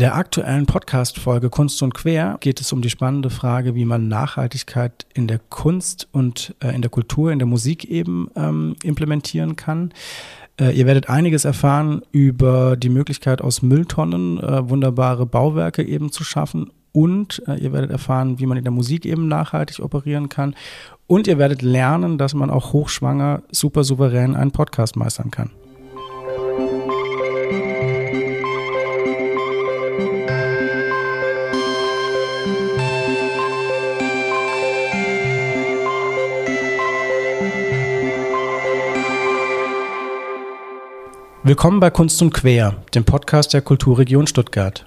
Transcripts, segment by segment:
In der aktuellen Podcast-Folge Kunst und Quer geht es um die spannende Frage, wie man Nachhaltigkeit in der Kunst und äh, in der Kultur, in der Musik eben ähm, implementieren kann. Äh, ihr werdet einiges erfahren über die Möglichkeit, aus Mülltonnen äh, wunderbare Bauwerke eben zu schaffen. Und äh, ihr werdet erfahren, wie man in der Musik eben nachhaltig operieren kann. Und ihr werdet lernen, dass man auch hochschwanger super souverän einen Podcast meistern kann. Willkommen bei Kunst und Quer, dem Podcast der Kulturregion Stuttgart.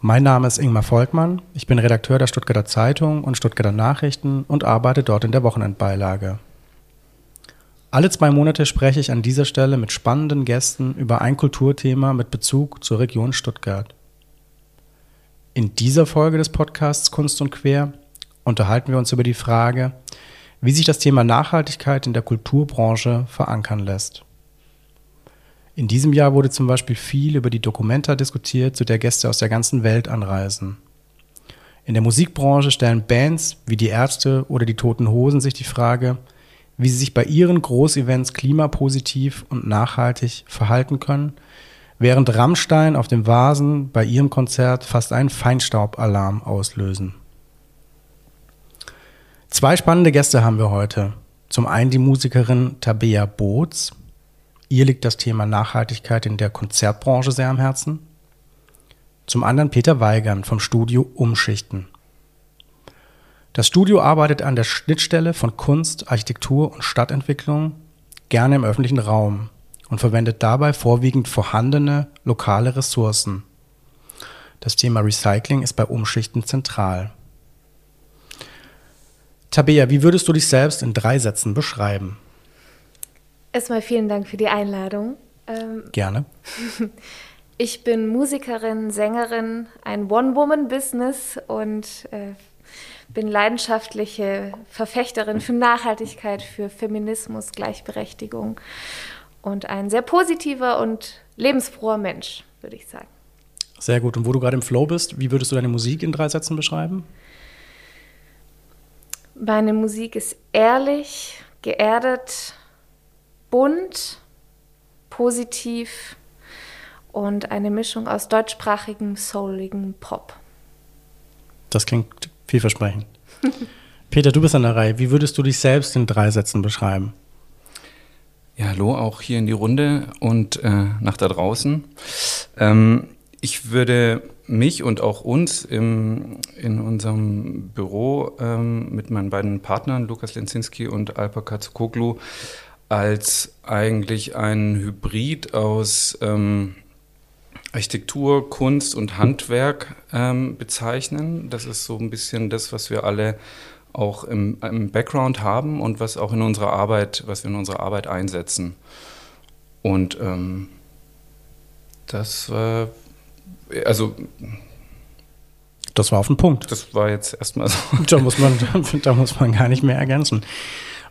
Mein Name ist Ingmar Volkmann, ich bin Redakteur der Stuttgarter Zeitung und Stuttgarter Nachrichten und arbeite dort in der Wochenendbeilage. Alle zwei Monate spreche ich an dieser Stelle mit spannenden Gästen über ein Kulturthema mit Bezug zur Region Stuttgart. In dieser Folge des Podcasts Kunst und Quer unterhalten wir uns über die Frage, wie sich das Thema Nachhaltigkeit in der Kulturbranche verankern lässt. In diesem Jahr wurde zum Beispiel viel über die Documenta diskutiert, zu der Gäste aus der ganzen Welt anreisen. In der Musikbranche stellen Bands wie die Ärzte oder die Toten Hosen sich die Frage, wie sie sich bei ihren Großevents klimapositiv und nachhaltig verhalten können, während Rammstein auf dem Vasen bei ihrem Konzert fast einen Feinstaubalarm auslösen. Zwei spannende Gäste haben wir heute. Zum einen die Musikerin Tabea Boots, Ihr liegt das Thema Nachhaltigkeit in der Konzertbranche sehr am Herzen. Zum anderen Peter Weigern vom Studio Umschichten. Das Studio arbeitet an der Schnittstelle von Kunst, Architektur und Stadtentwicklung, gerne im öffentlichen Raum und verwendet dabei vorwiegend vorhandene lokale Ressourcen. Das Thema Recycling ist bei Umschichten zentral. Tabea, wie würdest du dich selbst in drei Sätzen beschreiben? Erstmal vielen Dank für die Einladung. Ähm, Gerne. Ich bin Musikerin, Sängerin, ein One-Woman-Business und äh, bin leidenschaftliche Verfechterin für Nachhaltigkeit, für Feminismus, Gleichberechtigung und ein sehr positiver und lebensfroher Mensch, würde ich sagen. Sehr gut. Und wo du gerade im Flow bist, wie würdest du deine Musik in drei Sätzen beschreiben? Meine Musik ist ehrlich, geerdet, bunt, positiv und eine Mischung aus deutschsprachigem, souligem Pop. Das klingt vielversprechend. Peter, du bist an der Reihe. Wie würdest du dich selbst in drei Sätzen beschreiben? Ja, hallo, auch hier in die Runde und äh, nach da draußen. Ähm, ich würde mich und auch uns im, in unserem Büro ähm, mit meinen beiden Partnern, Lukas Lenzinski und Alpa Katzokoglu, als eigentlich ein Hybrid aus ähm, Architektur, Kunst und Handwerk ähm, bezeichnen. Das ist so ein bisschen das, was wir alle auch im, im, Background haben und was auch in unserer Arbeit, was wir in unserer Arbeit einsetzen. Und ähm, das war, also das war auf den Punkt. Das war jetzt erstmal so. Da muss man, da muss man gar nicht mehr ergänzen.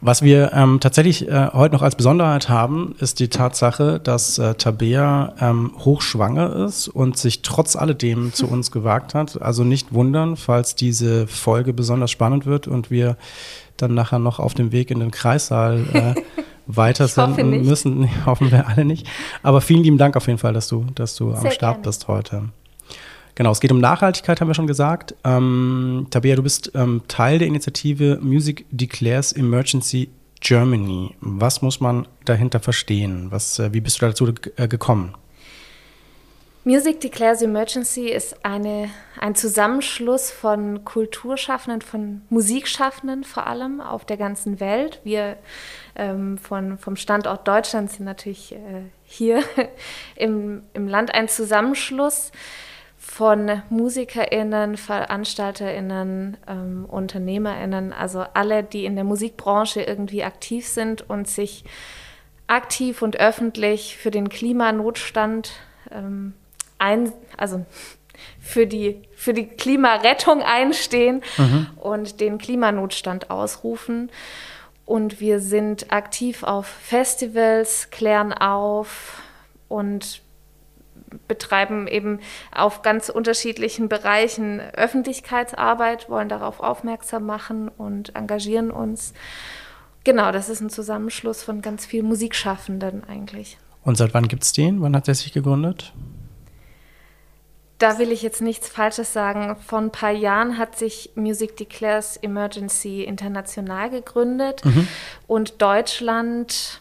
Was wir ähm, tatsächlich äh, heute noch als Besonderheit haben, ist die Tatsache, dass äh, Tabea ähm, hochschwanger ist und sich trotz alledem zu uns gewagt hat. Also nicht wundern, falls diese Folge besonders spannend wird und wir dann nachher noch auf dem Weg in den Kreissaal äh, weiter senden müssen. Hoffen wir alle nicht. Aber vielen lieben Dank auf jeden Fall, dass du, dass du am Start gerne. bist heute. Genau, es geht um Nachhaltigkeit, haben wir schon gesagt. Ähm, Tabea, du bist ähm, Teil der Initiative Music Declares Emergency Germany. Was muss man dahinter verstehen? Was, äh, wie bist du dazu äh, gekommen? Music Declares Emergency ist eine, ein Zusammenschluss von Kulturschaffenden, von Musikschaffenden vor allem auf der ganzen Welt. Wir ähm, von, vom Standort Deutschland sind natürlich äh, hier im, im Land ein Zusammenschluss von MusikerInnen, VeranstalterInnen, ähm, UnternehmerInnen, also alle, die in der Musikbranche irgendwie aktiv sind und sich aktiv und öffentlich für den Klimanotstand ähm, ein, also für die, für die Klimarettung einstehen mhm. und den Klimanotstand ausrufen. Und wir sind aktiv auf Festivals, klären auf und betreiben eben auf ganz unterschiedlichen Bereichen Öffentlichkeitsarbeit, wollen darauf aufmerksam machen und engagieren uns. Genau, das ist ein Zusammenschluss von ganz vielen Musikschaffenden eigentlich. Und seit wann gibt es den? Wann hat er sich gegründet? Da will ich jetzt nichts Falsches sagen. Vor ein paar Jahren hat sich Music Declares Emergency international gegründet mhm. und Deutschland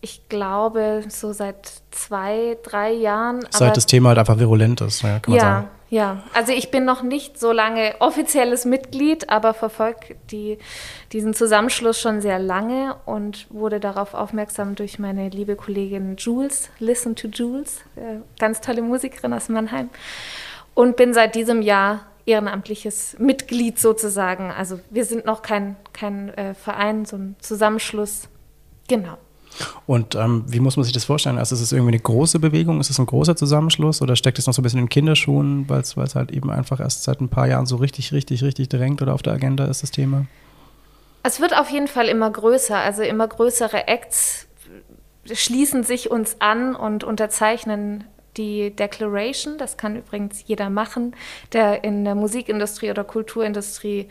ich glaube, so seit zwei, drei Jahren. Seit das Thema halt einfach virulent ist, ja, kann man ja, sagen. Ja, also ich bin noch nicht so lange offizielles Mitglied, aber verfolge die, diesen Zusammenschluss schon sehr lange und wurde darauf aufmerksam durch meine liebe Kollegin Jules, Listen to Jules, äh, ganz tolle Musikerin aus Mannheim. Und bin seit diesem Jahr ehrenamtliches Mitglied sozusagen. Also wir sind noch kein, kein äh, Verein, so ein Zusammenschluss. Genau. Und ähm, wie muss man sich das vorstellen? Also ist es irgendwie eine große Bewegung? Ist es ein großer Zusammenschluss oder steckt es noch so ein bisschen in Kinderschuhen, weil es halt eben einfach erst seit ein paar Jahren so richtig, richtig, richtig drängt oder auf der Agenda ist das Thema? Es wird auf jeden Fall immer größer. Also immer größere Acts schließen sich uns an und unterzeichnen die Declaration. Das kann übrigens jeder machen, der in der Musikindustrie oder Kulturindustrie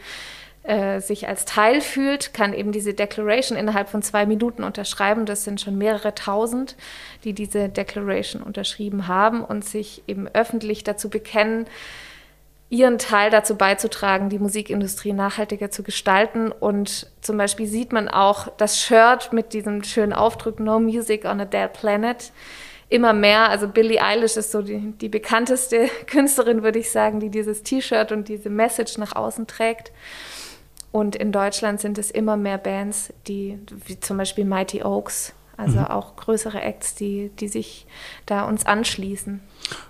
äh, sich als Teil fühlt, kann eben diese Declaration innerhalb von zwei Minuten unterschreiben. Das sind schon mehrere tausend, die diese Declaration unterschrieben haben und sich eben öffentlich dazu bekennen, ihren Teil dazu beizutragen, die Musikindustrie nachhaltiger zu gestalten. Und zum Beispiel sieht man auch das Shirt mit diesem schönen Aufdruck No Music on a Dead Planet immer mehr. Also Billie Eilish ist so die, die bekannteste Künstlerin, würde ich sagen, die dieses T-Shirt und diese Message nach außen trägt. Und in Deutschland sind es immer mehr Bands, die, wie zum Beispiel Mighty Oaks, also mhm. auch größere Acts, die, die sich da uns anschließen.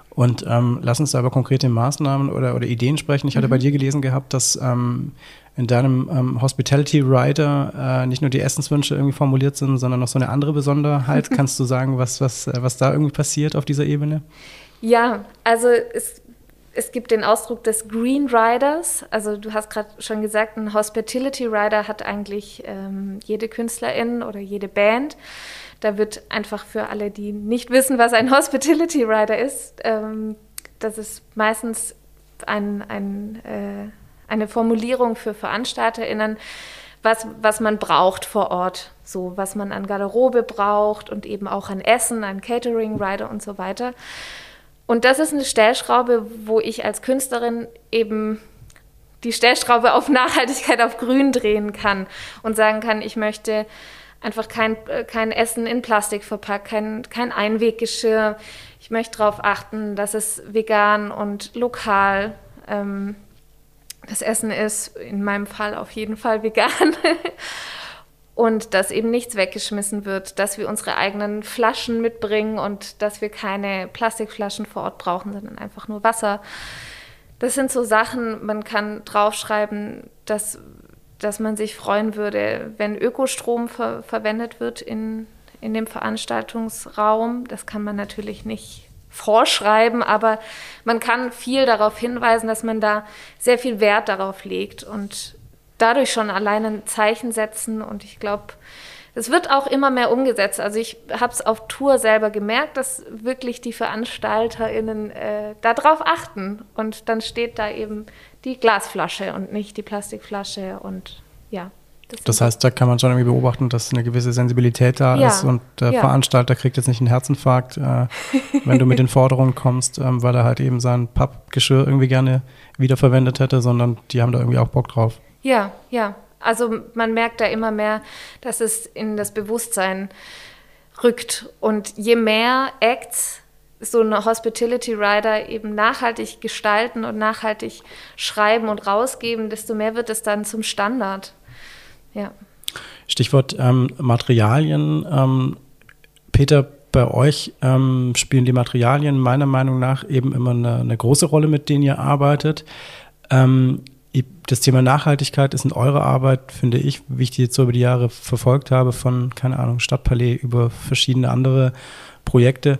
Und ähm, lass uns da über konkrete Maßnahmen oder, oder Ideen sprechen. Ich hatte mhm. bei dir gelesen gehabt, dass ähm, in deinem ähm, Hospitality Rider äh, nicht nur die Essenswünsche irgendwie formuliert sind, sondern noch so eine andere Besonderheit. Kannst du sagen, was, was, was da irgendwie passiert auf dieser Ebene? Ja, also es es gibt den Ausdruck des Green Riders. Also du hast gerade schon gesagt, ein Hospitality Rider hat eigentlich ähm, jede Künstlerin oder jede Band. Da wird einfach für alle, die nicht wissen, was ein Hospitality Rider ist, ähm, das ist meistens ein, ein, äh, eine Formulierung für VeranstalterInnen, was, was man braucht vor Ort. So, was man an Garderobe braucht und eben auch an Essen, an Catering Rider und so weiter. Und das ist eine Stellschraube, wo ich als Künstlerin eben die Stellschraube auf Nachhaltigkeit auf Grün drehen kann und sagen kann, ich möchte einfach kein, äh, kein Essen in Plastik verpackt, kein, kein Einweggeschirr. Ich möchte darauf achten, dass es vegan und lokal ähm, das Essen ist. In meinem Fall auf jeden Fall vegan. und dass eben nichts weggeschmissen wird, dass wir unsere eigenen Flaschen mitbringen und dass wir keine Plastikflaschen vor Ort brauchen, sondern einfach nur Wasser. Das sind so Sachen, man kann draufschreiben, dass, dass man sich freuen würde, wenn Ökostrom ver verwendet wird in, in dem Veranstaltungsraum. Das kann man natürlich nicht vorschreiben, aber man kann viel darauf hinweisen, dass man da sehr viel Wert darauf legt und dadurch schon allein ein Zeichen setzen und ich glaube, es wird auch immer mehr umgesetzt. Also ich habe es auf Tour selber gemerkt, dass wirklich die VeranstalterInnen äh, darauf achten. Und dann steht da eben die Glasflasche und nicht die Plastikflasche und ja. Das, das heißt, da kann man schon irgendwie beobachten, dass eine gewisse Sensibilität da ja, ist und der ja. Veranstalter kriegt jetzt nicht einen Herzinfarkt, äh, wenn du mit den Forderungen kommst, ähm, weil er halt eben sein Pappgeschirr irgendwie gerne wiederverwendet hätte, sondern die haben da irgendwie auch Bock drauf. Ja, ja. Also man merkt da immer mehr, dass es in das Bewusstsein rückt. Und je mehr Acts so eine Hospitality Rider eben nachhaltig gestalten und nachhaltig schreiben und rausgeben, desto mehr wird es dann zum Standard. Ja. Stichwort ähm, Materialien. Ähm, Peter, bei euch ähm, spielen die Materialien meiner Meinung nach eben immer eine, eine große Rolle, mit denen ihr arbeitet. Ähm, das Thema Nachhaltigkeit ist in eurer Arbeit, finde ich, wie ich die jetzt so über die Jahre verfolgt habe, von, keine Ahnung, Stadtpalais über verschiedene andere Projekte,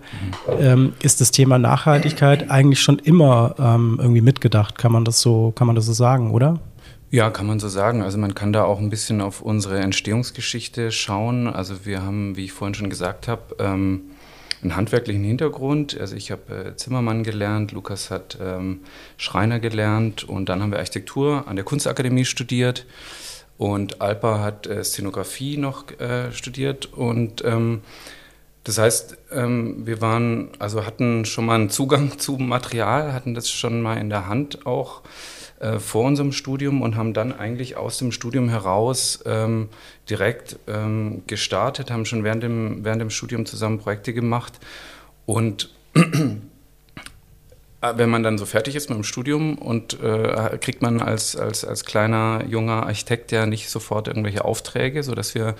mhm. ähm, ist das Thema Nachhaltigkeit eigentlich schon immer ähm, irgendwie mitgedacht. Kann man das so, kann man das so sagen, oder? Ja, kann man so sagen. Also man kann da auch ein bisschen auf unsere Entstehungsgeschichte schauen. Also wir haben, wie ich vorhin schon gesagt habe, ähm, einen handwerklichen Hintergrund. Also ich habe äh, Zimmermann gelernt, Lukas hat ähm, Schreiner gelernt und dann haben wir Architektur an der Kunstakademie studiert und Alpa hat äh, Szenografie noch äh, studiert und ähm, das heißt, ähm, wir waren, also hatten schon mal einen Zugang zu Material, hatten das schon mal in der Hand auch äh, vor unserem Studium und haben dann eigentlich aus dem Studium heraus ähm, direkt ähm, gestartet, haben schon während dem, während dem Studium zusammen Projekte gemacht. Und wenn man dann so fertig ist mit dem Studium und äh, kriegt man als, als, als kleiner junger Architekt ja nicht sofort irgendwelche Aufträge, sodass wir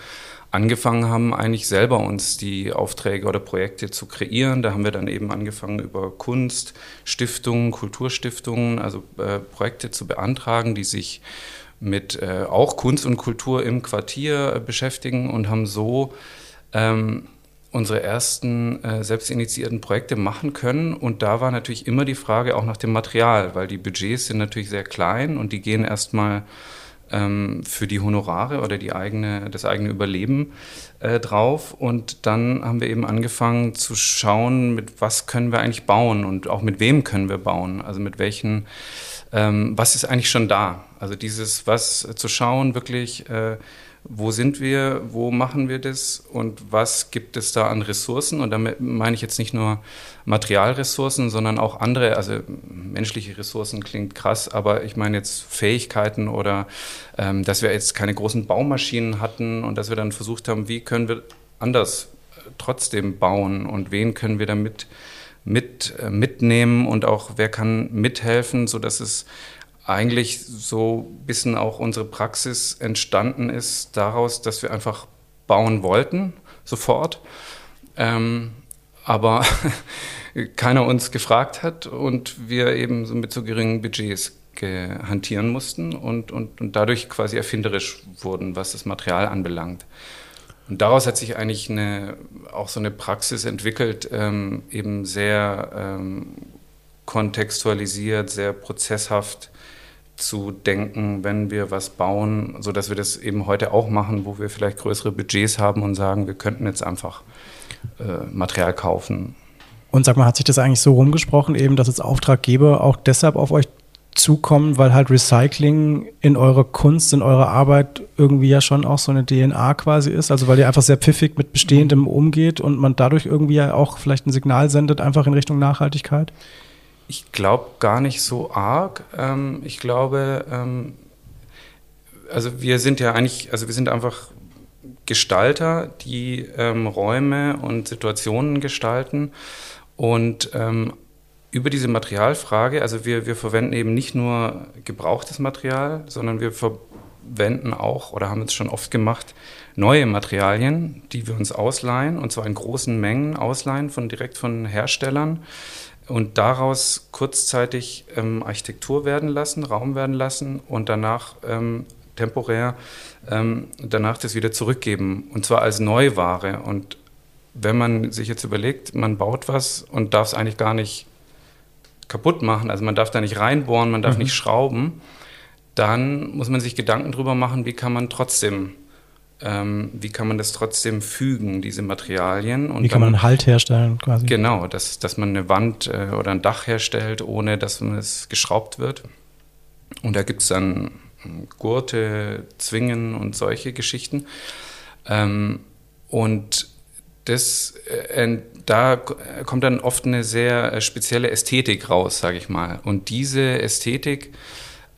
angefangen haben, eigentlich selber uns die Aufträge oder Projekte zu kreieren. Da haben wir dann eben angefangen, über Kunst, Stiftungen, Kulturstiftungen, also äh, Projekte zu beantragen, die sich mit äh, auch Kunst und Kultur im Quartier äh, beschäftigen und haben so ähm, unsere ersten äh, selbstinitiierten Projekte machen können. Und da war natürlich immer die Frage auch nach dem Material, weil die Budgets sind natürlich sehr klein und die gehen erstmal ähm, für die Honorare oder die eigene, das eigene Überleben äh, drauf. Und dann haben wir eben angefangen zu schauen, mit was können wir eigentlich bauen und auch mit wem können wir bauen. Also mit welchen, ähm, was ist eigentlich schon da? Also dieses, was zu schauen, wirklich. Äh, wo sind wir, wo machen wir das und was gibt es da an Ressourcen? Und damit meine ich jetzt nicht nur Materialressourcen, sondern auch andere, also menschliche Ressourcen klingt krass, aber ich meine jetzt Fähigkeiten oder ähm, dass wir jetzt keine großen Baumaschinen hatten und dass wir dann versucht haben, wie können wir anders äh, trotzdem bauen und wen können wir damit mit, äh, mitnehmen und auch wer kann mithelfen, sodass es eigentlich so ein bisschen auch unsere Praxis entstanden ist daraus, dass wir einfach bauen wollten, sofort. Ähm, aber keiner uns gefragt hat und wir eben so mit so geringen Budgets hantieren mussten und, und, und dadurch quasi erfinderisch wurden, was das Material anbelangt. Und daraus hat sich eigentlich eine, auch so eine Praxis entwickelt, ähm, eben sehr ähm, kontextualisiert, sehr prozesshaft zu denken, wenn wir was bauen, so dass wir das eben heute auch machen, wo wir vielleicht größere Budgets haben und sagen, wir könnten jetzt einfach äh, Material kaufen. Und sag mal, hat sich das eigentlich so rumgesprochen, eben, dass jetzt Auftraggeber auch deshalb auf euch zukommen, weil halt Recycling in eurer Kunst, in eurer Arbeit irgendwie ja schon auch so eine DNA quasi ist. Also weil ihr einfach sehr pfiffig mit Bestehendem umgeht und man dadurch irgendwie ja auch vielleicht ein Signal sendet, einfach in Richtung Nachhaltigkeit? Ich glaube gar nicht so arg. Ähm, ich glaube, ähm, also wir sind ja eigentlich, also wir sind einfach Gestalter, die ähm, Räume und Situationen gestalten. Und ähm, über diese Materialfrage, also wir, wir verwenden eben nicht nur gebrauchtes Material, sondern wir verwenden auch oder haben es schon oft gemacht, neue Materialien, die wir uns ausleihen, und zwar in großen Mengen ausleihen von direkt von Herstellern und daraus kurzzeitig ähm, Architektur werden lassen, Raum werden lassen und danach ähm, temporär ähm, danach das wieder zurückgeben und zwar als Neuware. Und wenn man sich jetzt überlegt, man baut was und darf es eigentlich gar nicht kaputt machen, also man darf da nicht reinbohren, man darf mhm. nicht schrauben, dann muss man sich Gedanken darüber machen, wie kann man trotzdem ähm, wie kann man das trotzdem fügen, diese Materialien. Und wie kann dann, man einen Halt herstellen quasi? Genau, dass, dass man eine Wand äh, oder ein Dach herstellt, ohne dass es geschraubt wird. Und da gibt es dann Gurte, Zwingen und solche Geschichten. Ähm, und das, äh, da kommt dann oft eine sehr äh, spezielle Ästhetik raus, sage ich mal. Und diese Ästhetik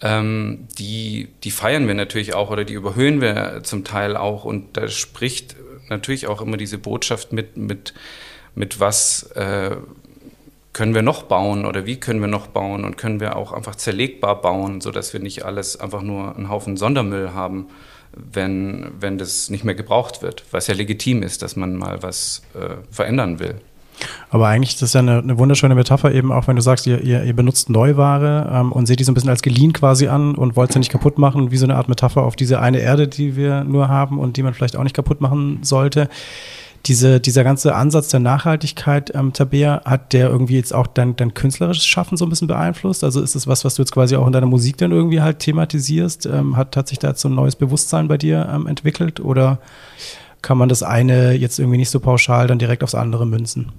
ähm, die, die feiern wir natürlich auch oder die überhöhen wir zum Teil auch. Und da spricht natürlich auch immer diese Botschaft mit, mit, mit was äh, können wir noch bauen oder wie können wir noch bauen und können wir auch einfach zerlegbar bauen, sodass wir nicht alles einfach nur einen Haufen Sondermüll haben, wenn, wenn das nicht mehr gebraucht wird, was ja legitim ist, dass man mal was äh, verändern will. Aber eigentlich ist das ja eine, eine, wunderschöne Metapher, eben auch wenn du sagst, ihr, ihr, ihr benutzt Neuware ähm, und seht die so ein bisschen als geliehen quasi an und wollt sie nicht kaputt machen, wie so eine Art Metapher auf diese eine Erde, die wir nur haben und die man vielleicht auch nicht kaputt machen sollte. Diese, dieser ganze Ansatz der Nachhaltigkeit, ähm, Tabea, hat der irgendwie jetzt auch dein, dein künstlerisches Schaffen so ein bisschen beeinflusst? Also ist das was, was du jetzt quasi auch in deiner Musik dann irgendwie halt thematisierst? Ähm, hat, hat sich da jetzt so ein neues Bewusstsein bei dir ähm, entwickelt oder kann man das eine jetzt irgendwie nicht so pauschal dann direkt aufs andere münzen?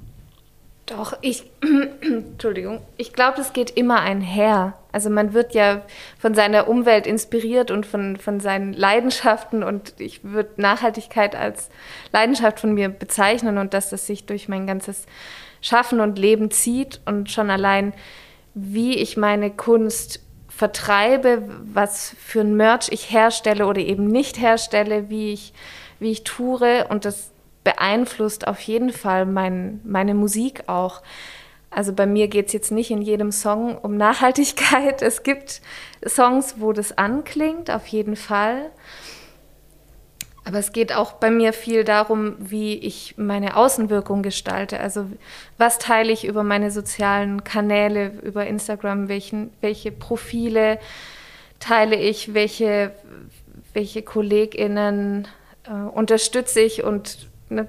Doch, ich, Entschuldigung, ich glaube, das geht immer einher. Also man wird ja von seiner Umwelt inspiriert und von, von seinen Leidenschaften und ich würde Nachhaltigkeit als Leidenschaft von mir bezeichnen und dass das sich durch mein ganzes Schaffen und Leben zieht und schon allein, wie ich meine Kunst vertreibe, was für ein Merch ich herstelle oder eben nicht herstelle, wie ich, wie ich toure und das beeinflusst auf jeden Fall mein, meine Musik auch. Also bei mir geht es jetzt nicht in jedem Song um Nachhaltigkeit. Es gibt Songs, wo das anklingt, auf jeden Fall. Aber es geht auch bei mir viel darum, wie ich meine Außenwirkung gestalte. Also was teile ich über meine sozialen Kanäle, über Instagram, welchen, welche Profile teile ich, welche, welche KollegInnen äh, unterstütze ich und ne,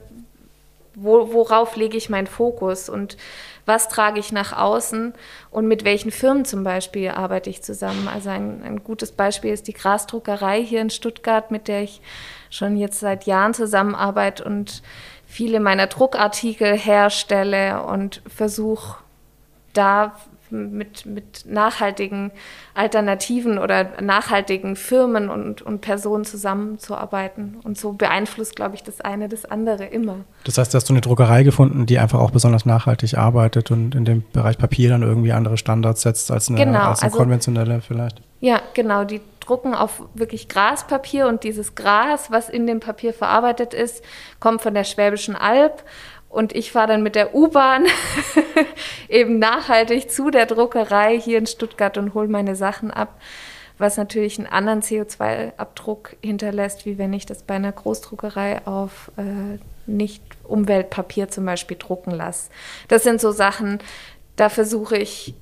wo, worauf lege ich meinen Fokus und was trage ich nach außen und mit welchen Firmen zum Beispiel arbeite ich zusammen. Also ein, ein gutes Beispiel ist die Grasdruckerei hier in Stuttgart, mit der ich schon jetzt seit Jahren zusammenarbeite und viele meiner Druckartikel herstelle und versuche da mit, mit nachhaltigen Alternativen oder nachhaltigen Firmen und, und Personen zusammenzuarbeiten. Und so beeinflusst, glaube ich, das eine das andere immer. Das heißt, hast du eine Druckerei gefunden, die einfach auch besonders nachhaltig arbeitet und in dem Bereich Papier dann irgendwie andere Standards setzt als eine, genau, als eine also, konventionelle vielleicht? Ja, genau. Die drucken auf wirklich Graspapier und dieses Gras, was in dem Papier verarbeitet ist, kommt von der Schwäbischen Alb und ich fahre dann mit der U-Bahn eben nachhaltig zu der Druckerei hier in Stuttgart und hole meine Sachen ab, was natürlich einen anderen CO2-Abdruck hinterlässt, wie wenn ich das bei einer Großdruckerei auf äh, nicht Umweltpapier zum Beispiel drucken lasse. Das sind so Sachen, da versuche ich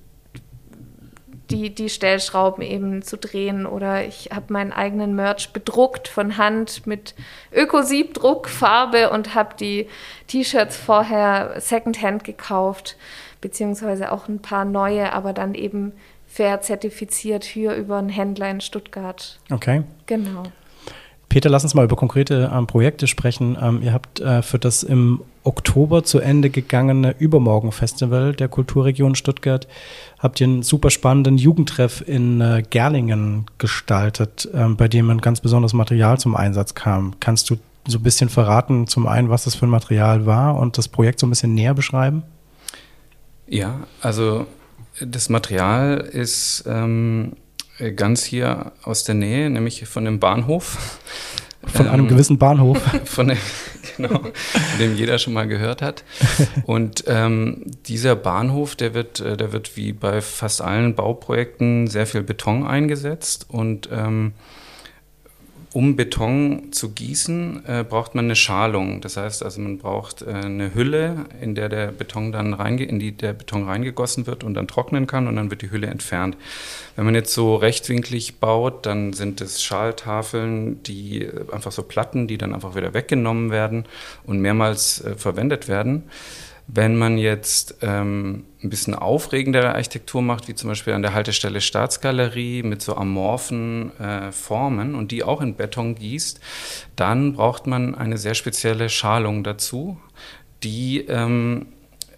die, die Stellschrauben eben zu drehen. Oder ich habe meinen eigenen Merch bedruckt von Hand mit Ökosiebdruckfarbe und habe die T-Shirts vorher secondhand gekauft, beziehungsweise auch ein paar neue, aber dann eben fair zertifiziert hier über einen Händler in Stuttgart. Okay. Genau. Peter, lass uns mal über konkrete ähm, Projekte sprechen. Ähm, ihr habt äh, für das im Oktober zu Ende gegangene Übermorgen-Festival der Kulturregion Stuttgart habt ihr einen super spannenden Jugendtreff in äh, Gerlingen gestaltet, ähm, bei dem ein ganz besonderes Material zum Einsatz kam. Kannst du so ein bisschen verraten, zum einen, was das für ein Material war und das Projekt so ein bisschen näher beschreiben? Ja, also das Material ist ähm, ganz hier aus der Nähe, nämlich von dem Bahnhof. Von einem ähm, gewissen Bahnhof. Von dem, genau, dem jeder schon mal gehört hat. Und ähm, dieser Bahnhof, der wird, äh, der wird wie bei fast allen Bauprojekten sehr viel Beton eingesetzt und ähm, um Beton zu gießen, äh, braucht man eine Schalung. Das heißt also, man braucht äh, eine Hülle, in der der Beton dann reinge in die der Beton reingegossen wird und dann trocknen kann und dann wird die Hülle entfernt. Wenn man jetzt so rechtwinklig baut, dann sind es Schaltafeln, die äh, einfach so Platten, die dann einfach wieder weggenommen werden und mehrmals äh, verwendet werden. Wenn man jetzt ähm, ein bisschen aufregendere Architektur macht, wie zum Beispiel an der Haltestelle Staatsgalerie mit so amorphen äh, Formen und die auch in Beton gießt, dann braucht man eine sehr spezielle Schalung dazu, die ähm,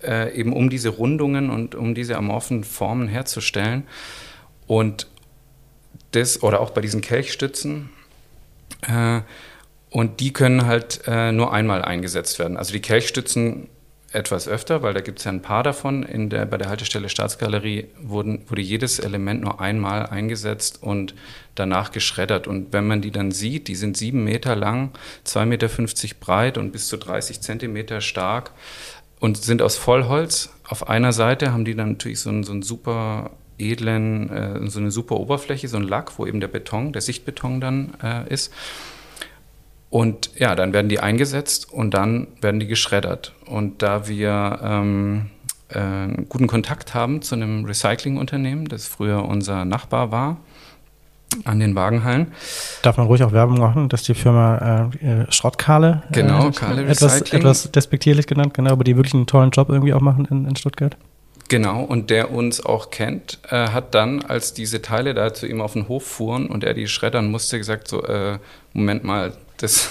äh, eben um diese Rundungen und um diese amorphen Formen herzustellen. Und das, oder auch bei diesen Kelchstützen, äh, und die können halt äh, nur einmal eingesetzt werden. Also die Kelchstützen etwas öfter, weil da gibt es ja ein paar davon. In der, bei der Haltestelle Staatsgalerie wurden, wurde jedes Element nur einmal eingesetzt und danach geschreddert. Und wenn man die dann sieht, die sind sieben Meter lang, 2,50 Meter breit und bis zu 30 Zentimeter stark und sind aus Vollholz. Auf einer Seite haben die dann natürlich so einen, so einen super edlen, äh, so eine super Oberfläche, so ein Lack, wo eben der Beton, der Sichtbeton dann äh, ist. Und ja, dann werden die eingesetzt und dann werden die geschreddert. Und da wir ähm, äh, einen guten Kontakt haben zu einem Recyclingunternehmen, das früher unser Nachbar war, an den Wagenhallen. Darf man ruhig auch Werbung machen, dass die Firma äh, Schrottkahle, äh, genau, Kahle etwas, etwas despektierlich genannt, genau, aber die wirklich einen tollen Job irgendwie auch machen in, in Stuttgart. Genau, und der uns auch kennt, äh, hat dann, als diese Teile da zu ihm auf den Hof fuhren und er die schreddern musste, gesagt so, äh, Moment mal, das,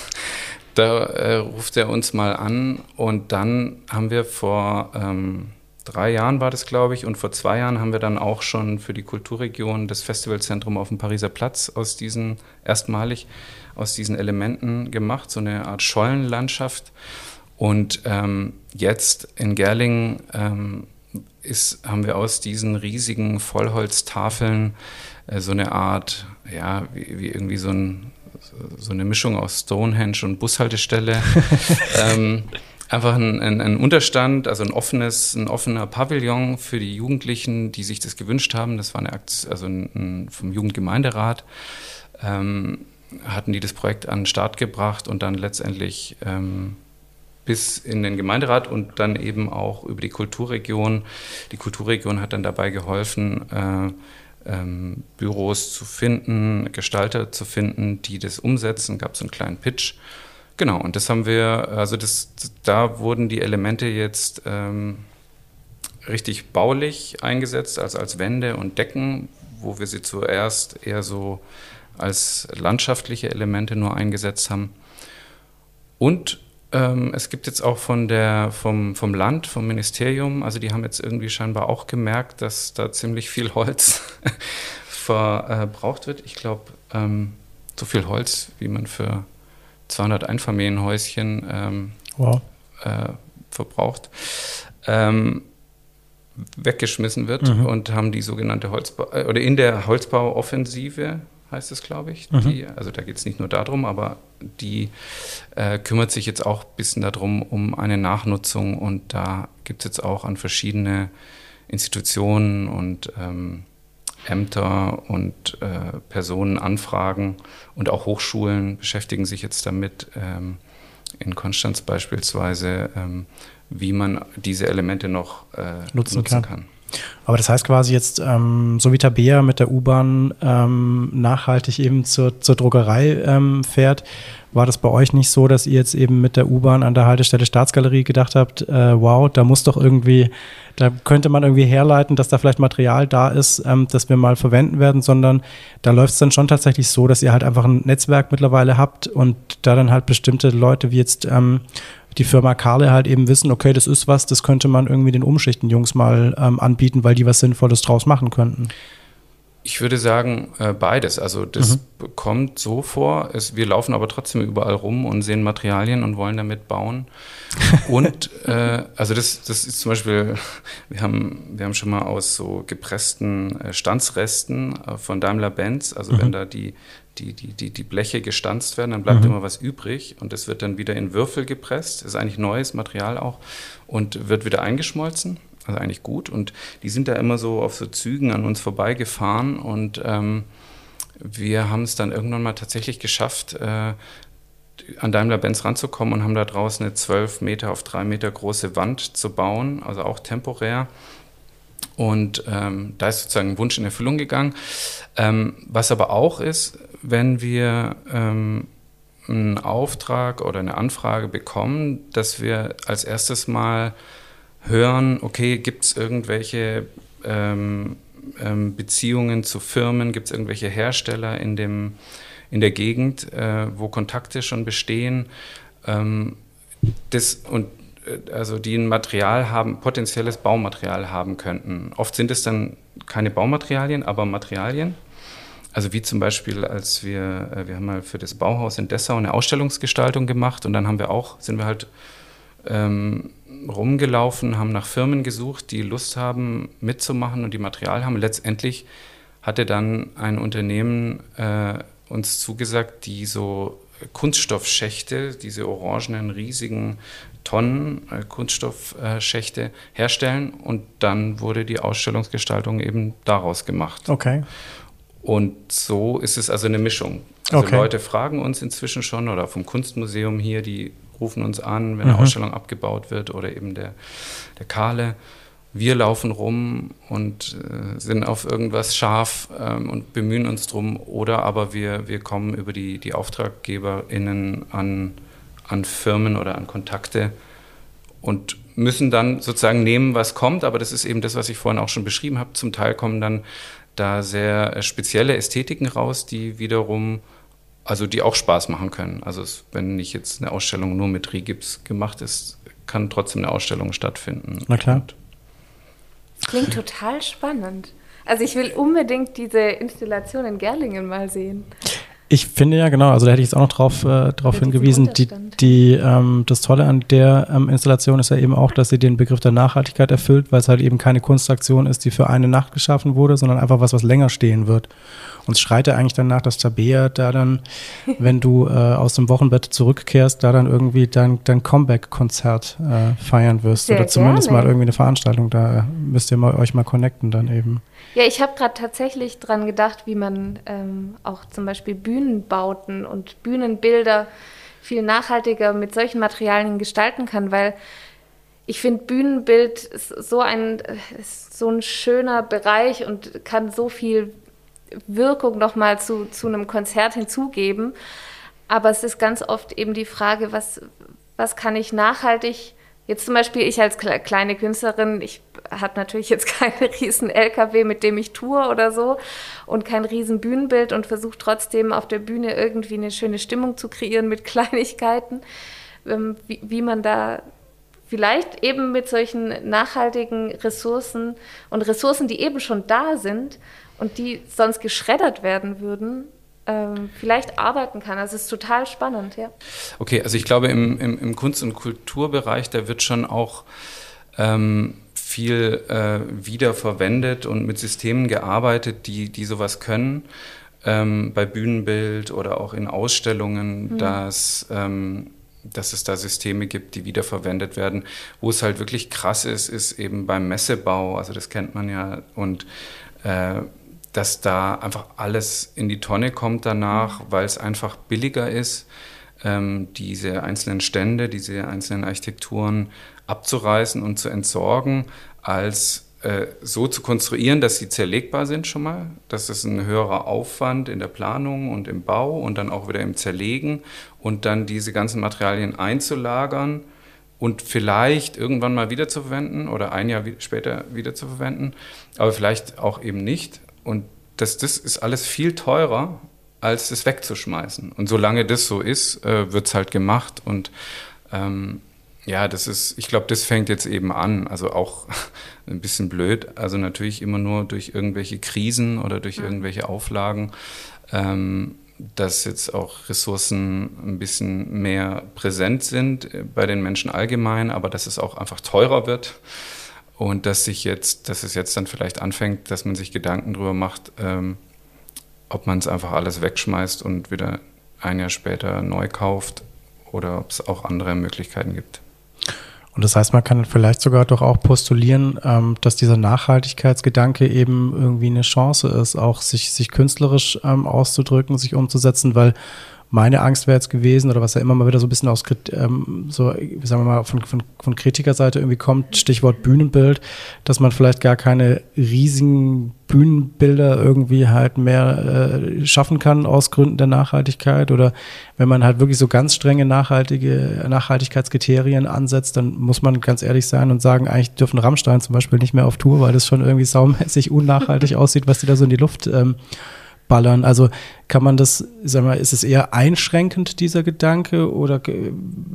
da äh, ruft er uns mal an und dann haben wir vor ähm, drei Jahren war das, glaube ich, und vor zwei Jahren haben wir dann auch schon für die Kulturregion das Festivalzentrum auf dem Pariser Platz aus diesen, erstmalig aus diesen Elementen gemacht, so eine Art Schollenlandschaft. Und ähm, jetzt in Gerlingen ähm, ist, haben wir aus diesen riesigen Vollholztafeln äh, so eine Art, ja, wie, wie irgendwie so, ein, so, eine Mischung aus Stonehenge und Bushaltestelle. ähm, einfach ein, ein, ein, Unterstand, also ein offenes, ein offener Pavillon für die Jugendlichen, die sich das gewünscht haben. Das war eine Aktion, also ein, vom Jugendgemeinderat. Ähm, hatten die das Projekt an den Start gebracht und dann letztendlich ähm, bis in den Gemeinderat und dann eben auch über die Kulturregion. Die Kulturregion hat dann dabei geholfen, äh, ähm, Büros zu finden, Gestalter zu finden, die das umsetzen. Gab es einen kleinen Pitch. Genau, und das haben wir, also das, da wurden die Elemente jetzt ähm, richtig baulich eingesetzt, also als Wände und Decken, wo wir sie zuerst eher so als landschaftliche Elemente nur eingesetzt haben. Und ähm, es gibt jetzt auch von der, vom, vom Land, vom Ministerium, also die haben jetzt irgendwie scheinbar auch gemerkt, dass da ziemlich viel Holz verbraucht wird. Ich glaube, ähm, so viel Holz, wie man für 200 Einfamilienhäuschen ähm, wow. äh, verbraucht, ähm, weggeschmissen wird mhm. und haben die sogenannte Holzbau, äh, oder in der Holzbauoffensive heißt es, glaube ich. Mhm. Die, also da geht es nicht nur darum, aber die äh, kümmert sich jetzt auch ein bisschen darum, um eine Nachnutzung und da gibt es jetzt auch an verschiedene Institutionen und ähm, Ämter und äh, Personen Anfragen und auch Hochschulen beschäftigen sich jetzt damit, ähm, in Konstanz beispielsweise, ähm, wie man diese Elemente noch äh, nutzen, nutzen kann. kann. Aber das heißt quasi jetzt, ähm, so wie Tabea mit der U-Bahn ähm, nachhaltig eben zur, zur Druckerei ähm, fährt, war das bei euch nicht so, dass ihr jetzt eben mit der U-Bahn an der Haltestelle Staatsgalerie gedacht habt, äh, wow, da muss doch irgendwie, da könnte man irgendwie herleiten, dass da vielleicht Material da ist, ähm, das wir mal verwenden werden, sondern da läuft es dann schon tatsächlich so, dass ihr halt einfach ein Netzwerk mittlerweile habt und da dann halt bestimmte Leute wie jetzt ähm, die Firma Karle halt eben wissen, okay, das ist was, das könnte man irgendwie den Umschichten-Jungs mal ähm, anbieten, weil die was Sinnvolles draus machen könnten. Ich würde sagen, äh, beides. Also das mhm. kommt so vor. Es, wir laufen aber trotzdem überall rum und sehen Materialien und wollen damit bauen. und äh, also das, das ist zum Beispiel, wir haben, wir haben schon mal aus so gepressten äh, Stanzresten äh, von Daimler-Benz, also mhm. wenn da die, die, die, die, die Bleche gestanzt werden, dann bleibt mhm. immer was übrig und das wird dann wieder in Würfel gepresst. Das ist eigentlich neues Material auch und wird wieder eingeschmolzen also eigentlich gut. Und die sind da immer so auf so Zügen an uns vorbeigefahren und ähm, wir haben es dann irgendwann mal tatsächlich geschafft, äh, an Daimler-Benz ranzukommen und haben da draußen eine 12 Meter auf 3 Meter große Wand zu bauen, also auch temporär. Und ähm, da ist sozusagen ein Wunsch in Erfüllung gegangen. Ähm, was aber auch ist, wenn wir ähm, einen Auftrag oder eine Anfrage bekommen, dass wir als erstes mal hören, okay, gibt es irgendwelche ähm, ähm, Beziehungen zu Firmen, gibt es irgendwelche Hersteller in, dem, in der Gegend, äh, wo Kontakte schon bestehen. Ähm, das, und äh, also die ein Material haben, potenzielles Baumaterial haben könnten. Oft sind es dann keine Baumaterialien, aber Materialien. Also wie zum Beispiel, als wir, äh, wir haben mal für das Bauhaus in Dessau eine Ausstellungsgestaltung gemacht und dann haben wir auch, sind wir halt ähm, rumgelaufen, haben nach Firmen gesucht, die Lust haben mitzumachen und die Material haben. Letztendlich hatte dann ein Unternehmen äh, uns zugesagt, die so Kunststoffschächte, diese orangenen riesigen Tonnen äh, Kunststoffschächte herstellen und dann wurde die Ausstellungsgestaltung eben daraus gemacht. Okay. Und so ist es also eine Mischung. Also okay. Leute fragen uns inzwischen schon oder vom Kunstmuseum hier, die rufen uns an, wenn eine mhm. Ausstellung abgebaut wird oder eben der, der Kahle. Wir laufen rum und äh, sind auf irgendwas scharf ähm, und bemühen uns drum. Oder aber wir, wir kommen über die, die AuftraggeberInnen an, an Firmen oder an Kontakte und müssen dann sozusagen nehmen, was kommt. Aber das ist eben das, was ich vorhin auch schon beschrieben habe. Zum Teil kommen dann da sehr äh, spezielle Ästhetiken raus, die wiederum also die auch Spaß machen können. Also es, wenn nicht jetzt eine Ausstellung nur mit Rigips gemacht ist, kann trotzdem eine Ausstellung stattfinden. Na klar. Und Klingt total spannend. Also ich will unbedingt diese Installation in Gerlingen mal sehen. Ich finde ja, genau, also da hätte ich jetzt auch noch drauf, äh, drauf hingewiesen, die, die, ähm, das Tolle an der ähm, Installation ist ja eben auch, dass sie den Begriff der Nachhaltigkeit erfüllt, weil es halt eben keine Kunstaktion ist, die für eine Nacht geschaffen wurde, sondern einfach was, was länger stehen wird. Und es schreit ja eigentlich danach, dass Tabea da dann, wenn du äh, aus dem Wochenbett zurückkehrst, da dann irgendwie dein, dein Comeback-Konzert äh, feiern wirst. Sehr Oder zumindest gerne. mal irgendwie eine Veranstaltung. Da müsst ihr mal, euch mal connecten dann eben. Ja, ich habe gerade tatsächlich dran gedacht, wie man ähm, auch zum Beispiel Bühnenbauten und Bühnenbilder viel nachhaltiger mit solchen Materialien gestalten kann, weil ich finde, Bühnenbild ist so ein, ist so ein schöner Bereich und kann so viel Wirkung nochmal zu, zu einem Konzert hinzugeben. Aber es ist ganz oft eben die Frage, was, was kann ich nachhaltig, jetzt zum Beispiel ich als kleine Künstlerin, ich habe natürlich jetzt keinen riesen LKW, mit dem ich tue oder so und kein riesen Bühnenbild und versuche trotzdem auf der Bühne irgendwie eine schöne Stimmung zu kreieren mit Kleinigkeiten, ähm, wie, wie man da vielleicht eben mit solchen nachhaltigen Ressourcen und Ressourcen, die eben schon da sind, und die sonst geschreddert werden würden, ähm, vielleicht arbeiten kann. Also es ist total spannend, ja. Okay, also ich glaube, im, im, im Kunst- und Kulturbereich, da wird schon auch ähm, viel äh, wiederverwendet und mit Systemen gearbeitet, die, die sowas können. Ähm, bei Bühnenbild oder auch in Ausstellungen, mhm. dass, ähm, dass es da Systeme gibt, die wiederverwendet werden. Wo es halt wirklich krass ist, ist eben beim Messebau, also das kennt man ja, und äh, dass da einfach alles in die Tonne kommt danach, weil es einfach billiger ist, ähm, diese einzelnen Stände, diese einzelnen Architekturen abzureißen und zu entsorgen, als äh, so zu konstruieren, dass sie zerlegbar sind schon mal. Das ist ein höherer Aufwand in der Planung und im Bau und dann auch wieder im Zerlegen und dann diese ganzen Materialien einzulagern und vielleicht irgendwann mal wiederzuverwenden oder ein Jahr später wiederzuverwenden, aber vielleicht auch eben nicht. Und das, das ist alles viel teurer, als es wegzuschmeißen. Und solange das so ist, äh, wird es halt gemacht. Und ähm, ja, das ist, ich glaube, das fängt jetzt eben an. Also auch ein bisschen blöd. Also natürlich immer nur durch irgendwelche Krisen oder durch irgendwelche Auflagen. Ähm, dass jetzt auch Ressourcen ein bisschen mehr präsent sind äh, bei den Menschen allgemein, aber dass es auch einfach teurer wird. Und dass sich jetzt, dass es jetzt dann vielleicht anfängt, dass man sich Gedanken darüber macht, ähm, ob man es einfach alles wegschmeißt und wieder ein Jahr später neu kauft oder ob es auch andere Möglichkeiten gibt. Und das heißt, man kann vielleicht sogar doch auch postulieren, ähm, dass dieser Nachhaltigkeitsgedanke eben irgendwie eine Chance ist, auch sich, sich künstlerisch ähm, auszudrücken, sich umzusetzen, weil meine Angst wäre jetzt gewesen, oder was ja immer mal wieder so ein bisschen aus, ähm, so, sagen wir mal, von, von, von Kritikerseite irgendwie kommt, Stichwort Bühnenbild, dass man vielleicht gar keine riesigen Bühnenbilder irgendwie halt mehr äh, schaffen kann aus Gründen der Nachhaltigkeit oder wenn man halt wirklich so ganz strenge nachhaltige Nachhaltigkeitskriterien ansetzt, dann muss man ganz ehrlich sein und sagen, eigentlich dürfen Rammstein zum Beispiel nicht mehr auf Tour, weil das schon irgendwie saumäßig unnachhaltig aussieht, was die da so in die Luft ähm, ballern. Also kann man das, sag mal, ist es eher einschränkend, dieser Gedanke, oder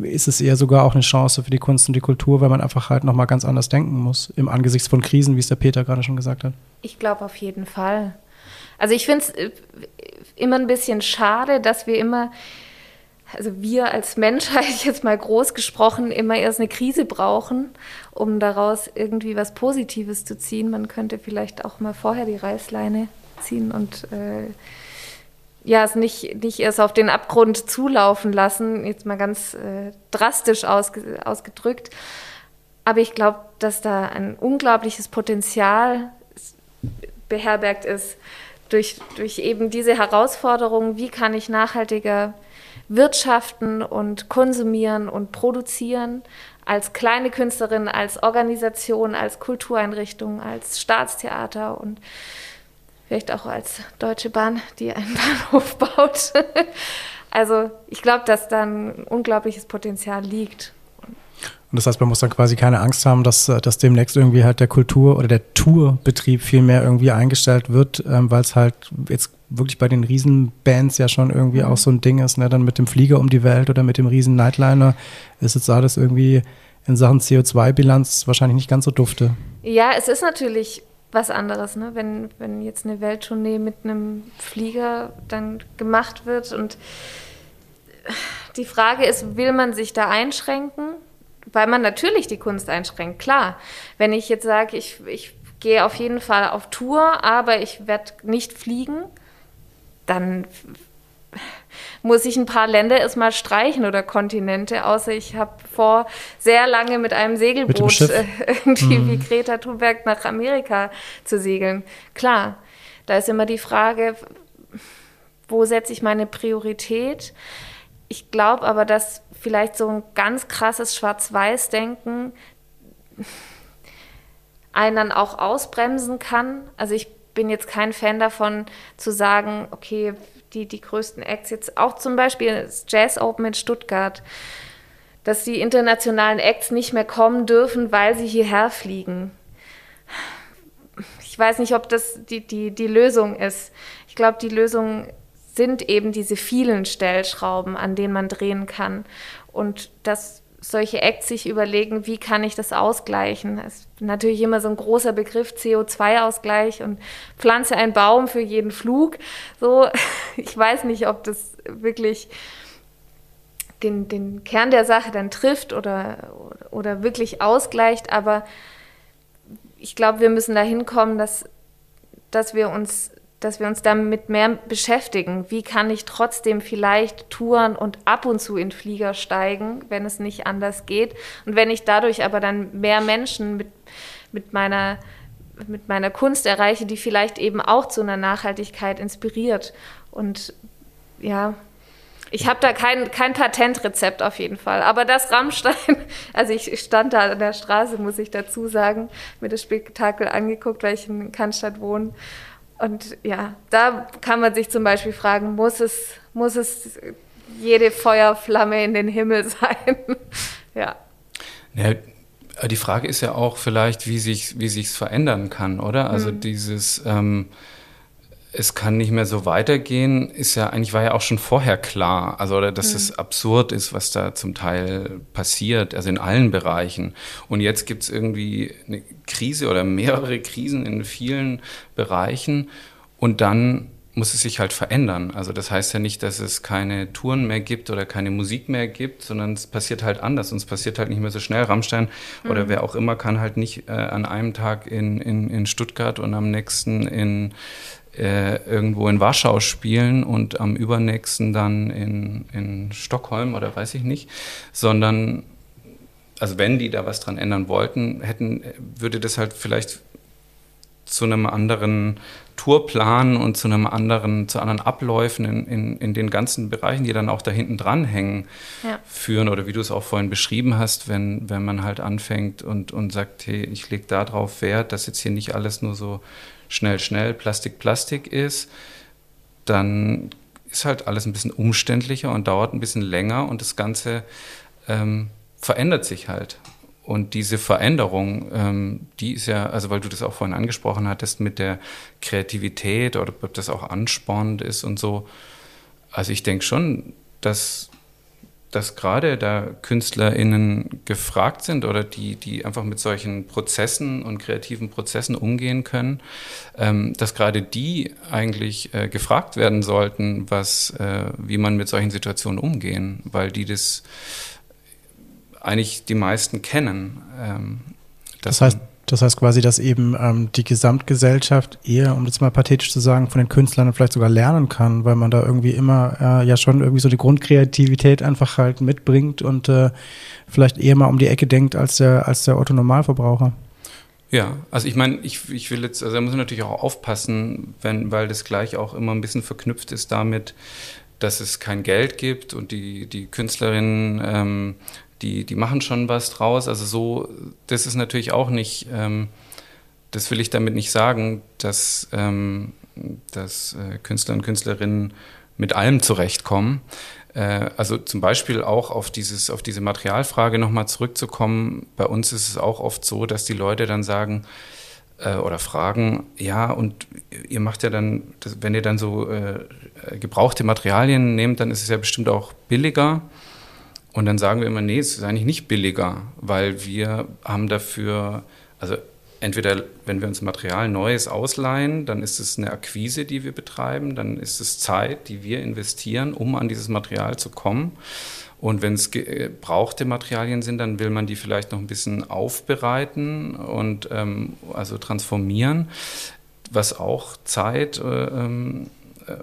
ist es eher sogar auch eine Chance für die Kunst und die Kultur, weil man einfach halt nochmal ganz anders denken muss, im Angesicht von Krisen, wie es der Peter gerade schon gesagt hat? Ich glaube auf jeden Fall. Also ich finde es äh, immer ein bisschen schade, dass wir immer, also wir als Menschheit jetzt mal groß gesprochen, immer erst eine Krise brauchen, um daraus irgendwie was Positives zu ziehen. Man könnte vielleicht auch mal vorher die Reißleine ziehen und äh, ja, es nicht, nicht erst auf den Abgrund zulaufen lassen, jetzt mal ganz äh, drastisch ausge, ausgedrückt. Aber ich glaube, dass da ein unglaubliches Potenzial beherbergt ist durch, durch eben diese Herausforderung, wie kann ich nachhaltiger wirtschaften und konsumieren und produzieren als kleine Künstlerin, als Organisation, als Kultureinrichtung, als Staatstheater und vielleicht auch als Deutsche Bahn, die einen Bahnhof baut. also ich glaube, dass da ein unglaubliches Potenzial liegt. Und das heißt, man muss dann quasi keine Angst haben, dass, äh, dass demnächst irgendwie halt der Kultur- oder der Tourbetrieb viel mehr irgendwie eingestellt wird, ähm, weil es halt jetzt wirklich bei den Riesenbands ja schon irgendwie mhm. auch so ein Ding ist, ne? dann mit dem Flieger um die Welt oder mit dem riesen Nightliner ist jetzt alles irgendwie in Sachen CO2-Bilanz wahrscheinlich nicht ganz so dufte. Ja, es ist natürlich was anderes, ne? wenn, wenn jetzt eine Welttournee mit einem Flieger dann gemacht wird. Und die Frage ist, will man sich da einschränken? Weil man natürlich die Kunst einschränkt, klar. Wenn ich jetzt sage, ich, ich gehe auf jeden Fall auf Tour, aber ich werde nicht fliegen, dann muss ich ein paar Länder erstmal streichen oder Kontinente, außer ich habe vor, sehr lange mit einem Segelboot mit äh, irgendwie mhm. wie Greta Thunberg nach Amerika zu segeln. Klar, da ist immer die Frage, wo setze ich meine Priorität? Ich glaube aber, dass vielleicht so ein ganz krasses Schwarz-Weiß-Denken einen dann auch ausbremsen kann. Also ich bin jetzt kein Fan davon zu sagen, okay, die, die größten Acts jetzt auch zum Beispiel das Jazz Open in Stuttgart, dass die internationalen Acts nicht mehr kommen dürfen, weil sie hierher fliegen. Ich weiß nicht, ob das die, die, die Lösung ist. Ich glaube, die Lösung sind eben diese vielen Stellschrauben, an denen man drehen kann. Und das solche Acts sich überlegen, wie kann ich das ausgleichen. Es ist natürlich immer so ein großer Begriff CO2-Ausgleich und pflanze einen Baum für jeden Flug. So, ich weiß nicht, ob das wirklich den, den Kern der Sache dann trifft oder, oder wirklich ausgleicht, aber ich glaube, wir müssen dahin kommen, dass, dass wir uns dass wir uns damit mehr beschäftigen. Wie kann ich trotzdem vielleicht touren und ab und zu in Flieger steigen, wenn es nicht anders geht? Und wenn ich dadurch aber dann mehr Menschen mit, mit, meiner, mit meiner Kunst erreiche, die vielleicht eben auch zu einer Nachhaltigkeit inspiriert. Und ja, ich habe da kein, kein Patentrezept auf jeden Fall. Aber das Rammstein, also ich stand da an der Straße, muss ich dazu sagen, mir das Spektakel angeguckt, weil ich in Cannstatt wohne. Und ja, da kann man sich zum Beispiel fragen, muss es, muss es jede Feuerflamme in den Himmel sein? ja. ja. Die Frage ist ja auch vielleicht, wie sich wie sich's verändern kann, oder? Also mhm. dieses ähm, es kann nicht mehr so weitergehen, ist ja eigentlich war ja auch schon vorher klar. Also, oder dass mhm. es absurd ist, was da zum Teil passiert, also in allen Bereichen. Und jetzt gibt es irgendwie eine Krise oder mehrere Krisen in vielen Bereichen und dann muss es sich halt verändern. Also das heißt ja nicht, dass es keine Touren mehr gibt oder keine Musik mehr gibt, sondern es passiert halt anders und es passiert halt nicht mehr so schnell. Rammstein mhm. oder wer auch immer kann halt nicht äh, an einem Tag in, in, in Stuttgart und am nächsten in äh, irgendwo in Warschau spielen und am übernächsten dann in, in Stockholm oder weiß ich nicht, sondern also wenn die da was dran ändern wollten, hätten, würde das halt vielleicht zu einem anderen Tourplan und zu einem anderen, zu anderen Abläufen in, in, in den ganzen Bereichen, die dann auch da hinten dran hängen, ja. führen. Oder wie du es auch vorhin beschrieben hast, wenn, wenn man halt anfängt und, und sagt, hey, ich lege darauf Wert, dass jetzt hier nicht alles nur so schnell, schnell, Plastik, Plastik ist, dann ist halt alles ein bisschen umständlicher und dauert ein bisschen länger und das Ganze ähm, verändert sich halt. Und diese Veränderung, ähm, die ist ja, also weil du das auch vorhin angesprochen hattest mit der Kreativität oder ob das auch anspornend ist und so. Also ich denke schon, dass dass gerade da KünstlerInnen gefragt sind oder die, die einfach mit solchen Prozessen und kreativen Prozessen umgehen können, ähm, dass gerade die eigentlich äh, gefragt werden sollten, was, äh, wie man mit solchen Situationen umgehen, weil die das eigentlich die meisten kennen. Ähm, das heißt, das heißt quasi, dass eben ähm, die Gesamtgesellschaft eher, um das mal pathetisch zu sagen, von den Künstlern vielleicht sogar lernen kann, weil man da irgendwie immer äh, ja schon irgendwie so die Grundkreativität einfach halt mitbringt und äh, vielleicht eher mal um die Ecke denkt als der, als der Otto Normalverbraucher. Ja, also ich meine, ich, ich will jetzt, also da muss man natürlich auch aufpassen, wenn, weil das gleich auch immer ein bisschen verknüpft ist damit, dass es kein Geld gibt und die, die Künstlerinnen ähm, die, die machen schon was draus. Also so, das ist natürlich auch nicht, ähm, das will ich damit nicht sagen, dass, ähm, dass äh, Künstler und Künstlerinnen mit allem zurechtkommen. Äh, also zum Beispiel auch auf, dieses, auf diese Materialfrage nochmal zurückzukommen. Bei uns ist es auch oft so, dass die Leute dann sagen, äh, oder fragen, ja, und ihr macht ja dann, wenn ihr dann so äh, gebrauchte Materialien nehmt, dann ist es ja bestimmt auch billiger. Und dann sagen wir immer, nee, es ist eigentlich nicht billiger, weil wir haben dafür, also entweder wenn wir uns Material Neues ausleihen, dann ist es eine Akquise, die wir betreiben, dann ist es Zeit, die wir investieren, um an dieses Material zu kommen. Und wenn es gebrauchte Materialien sind, dann will man die vielleicht noch ein bisschen aufbereiten und ähm, also transformieren, was auch Zeit äh, ähm,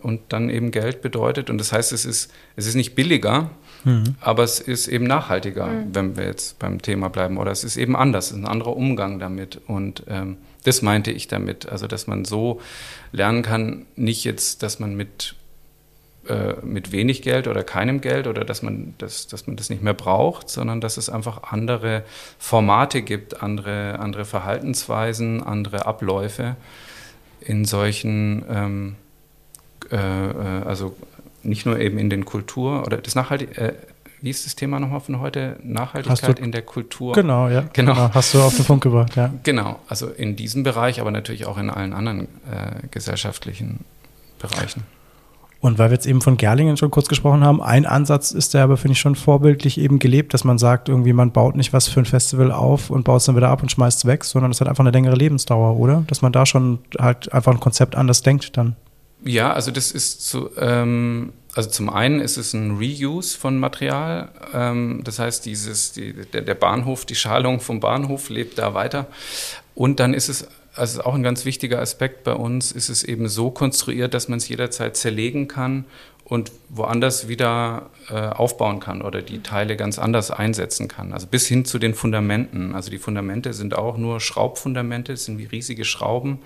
und dann eben Geld bedeutet. Und das heißt, es ist, es ist nicht billiger, Mhm. Aber es ist eben nachhaltiger, mhm. wenn wir jetzt beim Thema bleiben. Oder es ist eben anders, es ist ein anderer Umgang damit. Und ähm, das meinte ich damit. Also, dass man so lernen kann, nicht jetzt, dass man mit, äh, mit wenig Geld oder keinem Geld oder dass man, das, dass man das nicht mehr braucht, sondern dass es einfach andere Formate gibt, andere, andere Verhaltensweisen, andere Abläufe in solchen, ähm, äh, äh also nicht nur eben in den Kultur oder das Nachhaltig, äh, wie ist das Thema nochmal von heute? Nachhaltigkeit in der Kultur. Genau, ja. Genau. genau. Hast du auf den Punkt gebracht, ja. Genau, also in diesem Bereich, aber natürlich auch in allen anderen äh, gesellschaftlichen Bereichen. Und weil wir jetzt eben von Gerlingen schon kurz gesprochen haben, ein Ansatz ist der aber, finde ich, schon vorbildlich eben gelebt, dass man sagt, irgendwie man baut nicht was für ein Festival auf und baut es dann wieder ab und schmeißt es weg, sondern es hat einfach eine längere Lebensdauer, oder? Dass man da schon halt einfach ein Konzept anders denkt dann. Ja, also das ist zu, ähm, also zum einen ist es ein Reuse von Material. Ähm, das heißt, dieses, die, der, der, Bahnhof, die Schalung vom Bahnhof lebt da weiter. Und dann ist es, also auch ein ganz wichtiger Aspekt bei uns, ist es eben so konstruiert, dass man es jederzeit zerlegen kann und woanders wieder äh, aufbauen kann oder die Teile ganz anders einsetzen kann. Also bis hin zu den Fundamenten. Also die Fundamente sind auch nur Schraubfundamente, das sind wie riesige Schrauben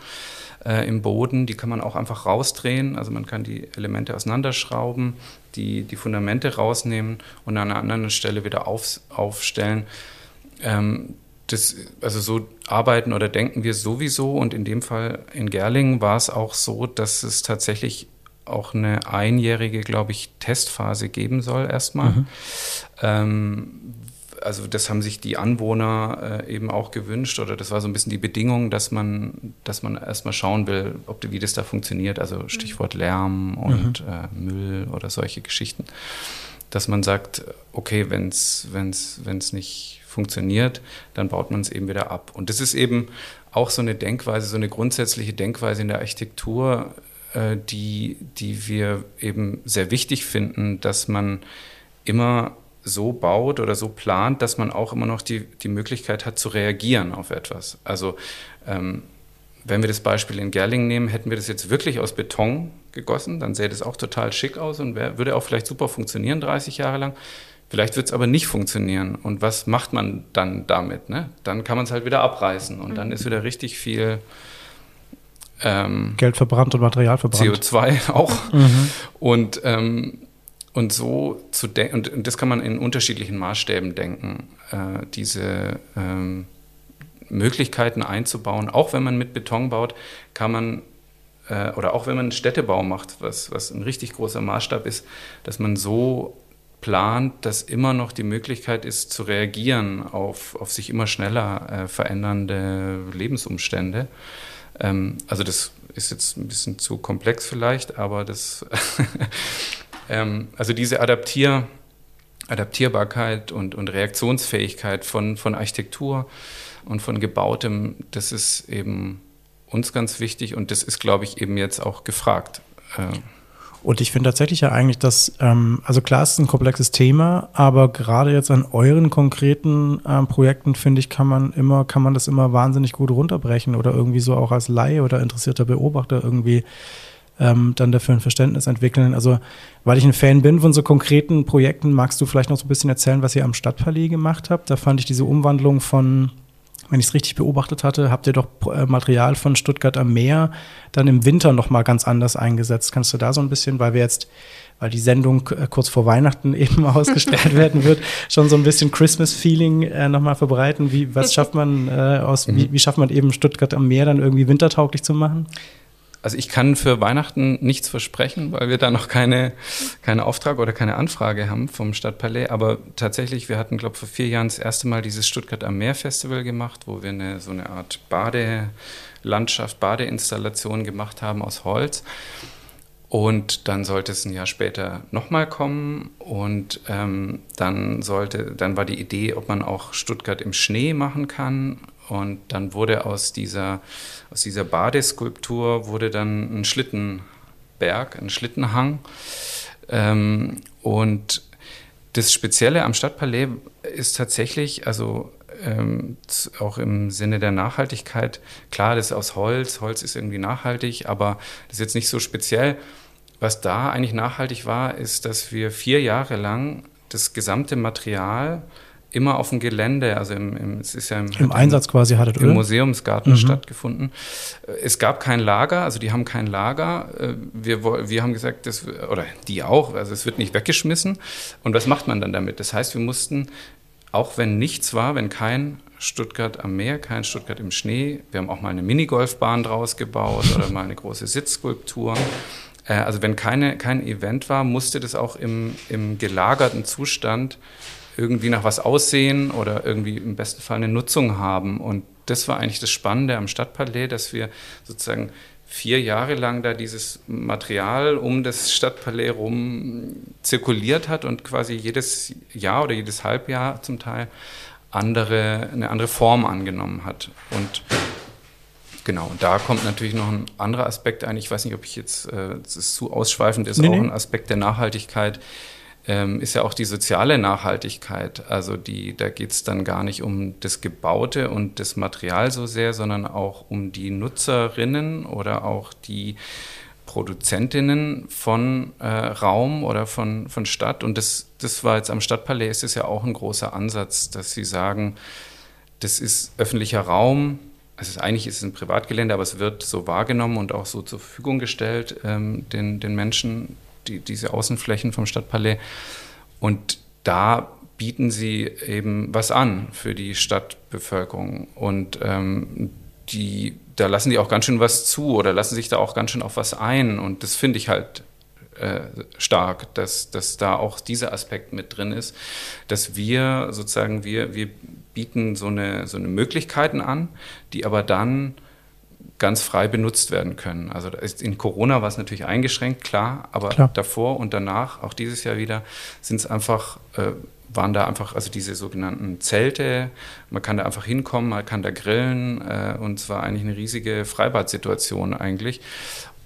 äh, im Boden. Die kann man auch einfach rausdrehen. Also man kann die Elemente auseinanderschrauben, die, die Fundamente rausnehmen und an einer anderen Stelle wieder auf, aufstellen. Ähm, das, also so arbeiten oder denken wir sowieso und in dem Fall in Gerlingen war es auch so, dass es tatsächlich auch eine einjährige, glaube ich, Testphase geben soll erstmal. Mhm. Ähm, also das haben sich die Anwohner äh, eben auch gewünscht oder das war so ein bisschen die Bedingung, dass man, dass man erstmal schauen will, ob wie das da funktioniert. Also Stichwort Lärm und mhm. äh, Müll oder solche Geschichten. Dass man sagt, okay, wenn es nicht funktioniert, dann baut man es eben wieder ab. Und das ist eben auch so eine Denkweise, so eine grundsätzliche Denkweise in der Architektur, äh, die, die wir eben sehr wichtig finden, dass man immer so baut oder so plant, dass man auch immer noch die, die Möglichkeit hat zu reagieren auf etwas. Also ähm, wenn wir das Beispiel in Gerling nehmen, hätten wir das jetzt wirklich aus Beton gegossen, dann sähe das auch total schick aus und wär, würde auch vielleicht super funktionieren 30 Jahre lang. Vielleicht wird es aber nicht funktionieren. Und was macht man dann damit? Ne? Dann kann man es halt wieder abreißen und mhm. dann ist wieder richtig viel ähm, Geld verbrannt und Material verbrannt. CO2 auch. Mhm. Und ähm, und so zu denken, und, und, das kann man in unterschiedlichen Maßstäben denken, äh, diese ähm, Möglichkeiten einzubauen. Auch wenn man mit Beton baut, kann man, äh, oder auch wenn man Städtebau macht, was, was ein richtig großer Maßstab ist, dass man so plant, dass immer noch die Möglichkeit ist, zu reagieren auf, auf sich immer schneller äh, verändernde Lebensumstände. Ähm, also das ist jetzt ein bisschen zu komplex vielleicht, aber das Ähm, also diese Adaptier, Adaptierbarkeit und, und Reaktionsfähigkeit von, von Architektur und von Gebautem, das ist eben uns ganz wichtig und das ist, glaube ich, eben jetzt auch gefragt. Äh, und ich finde tatsächlich ja eigentlich, dass, ähm, also klar, es ist ein komplexes Thema, aber gerade jetzt an euren konkreten ähm, Projekten, finde ich, kann man immer, kann man das immer wahnsinnig gut runterbrechen oder irgendwie so auch als Laie oder interessierter Beobachter irgendwie ähm, dann dafür ein Verständnis entwickeln. Also, weil ich ein Fan bin von so konkreten Projekten, magst du vielleicht noch so ein bisschen erzählen, was ihr am Stadtpalais gemacht habt? Da fand ich diese Umwandlung von wenn ich es richtig beobachtet hatte, habt ihr doch äh, Material von Stuttgart am Meer dann im Winter noch mal ganz anders eingesetzt. Kannst du da so ein bisschen, weil wir jetzt, weil die Sendung äh, kurz vor Weihnachten eben ausgestellt werden wird, schon so ein bisschen Christmas-Feeling äh, noch mal verbreiten? Wie, was schafft man äh, aus, wie, wie schafft man eben Stuttgart am Meer dann irgendwie wintertauglich zu machen? Also ich kann für Weihnachten nichts versprechen, weil wir da noch keine, keine Auftrag oder keine Anfrage haben vom Stadtpalais. Aber tatsächlich, wir hatten, glaube ich, vor vier Jahren das erste Mal dieses Stuttgart am Meer Festival gemacht, wo wir eine, so eine Art Badelandschaft, Badeinstallation gemacht haben aus Holz. Und dann sollte es ein Jahr später nochmal kommen und ähm, dann sollte, dann war die Idee, ob man auch Stuttgart im Schnee machen kann. Und dann wurde aus dieser, aus dieser Badeskulptur wurde dann ein Schlittenberg, ein Schlittenhang. Ähm, und das Spezielle am Stadtpalais ist tatsächlich, also ähm, auch im Sinne der Nachhaltigkeit. Klar, das ist aus Holz, Holz ist irgendwie nachhaltig, aber das ist jetzt nicht so speziell. Was da eigentlich nachhaltig war, ist, dass wir vier Jahre lang das gesamte Material immer auf dem Gelände, also im, im es ist ja im, Im Einsatz quasi hattet, im? Museumsgarten mhm. stattgefunden. Es gab kein Lager, also die haben kein Lager. Äh, wir, wir haben gesagt, das, oder die auch, also es wird nicht weggeschmissen. Und was macht man dann damit? Das heißt, wir mussten auch wenn nichts war, wenn kein Stuttgart am Meer, kein Stuttgart im Schnee, wir haben auch mal eine Minigolfbahn draus gebaut oder mal eine große Sitzskulptur. Äh, also wenn keine, kein Event war, musste das auch im, im gelagerten Zustand irgendwie nach was aussehen oder irgendwie im besten Fall eine Nutzung haben. Und das war eigentlich das Spannende am Stadtpalais, dass wir sozusagen vier Jahre lang da dieses Material um das Stadtpalais rum zirkuliert hat und quasi jedes Jahr oder jedes Halbjahr zum Teil andere, eine andere Form angenommen hat. Und genau, da kommt natürlich noch ein anderer Aspekt ein. Ich weiß nicht, ob ich jetzt, äh, das ist zu ausschweifend, ist nee, auch nee. ein Aspekt der Nachhaltigkeit ähm, ist ja auch die soziale Nachhaltigkeit. Also die, da geht es dann gar nicht um das Gebaute und das Material so sehr, sondern auch um die Nutzerinnen oder auch die Produzentinnen von äh, Raum oder von, von Stadt. Und das, das war jetzt am Stadtpalais, ist es ja auch ein großer Ansatz, dass sie sagen, das ist öffentlicher Raum, also eigentlich ist es ein Privatgelände, aber es wird so wahrgenommen und auch so zur Verfügung gestellt ähm, den, den Menschen, die, diese Außenflächen vom Stadtpalais. Und da bieten sie eben was an für die Stadtbevölkerung. Und ähm, die, da lassen die auch ganz schön was zu oder lassen sich da auch ganz schön auf was ein. Und das finde ich halt äh, stark, dass, dass da auch dieser Aspekt mit drin ist, dass wir sozusagen, wir, wir bieten so eine, so eine Möglichkeiten an, die aber dann ganz frei benutzt werden können. Also in Corona war es natürlich eingeschränkt, klar, aber klar. davor und danach, auch dieses Jahr wieder, sind es einfach, äh, waren da einfach, also diese sogenannten Zelte, man kann da einfach hinkommen, man kann da grillen äh, und es war eigentlich eine riesige Freibad-Situation eigentlich.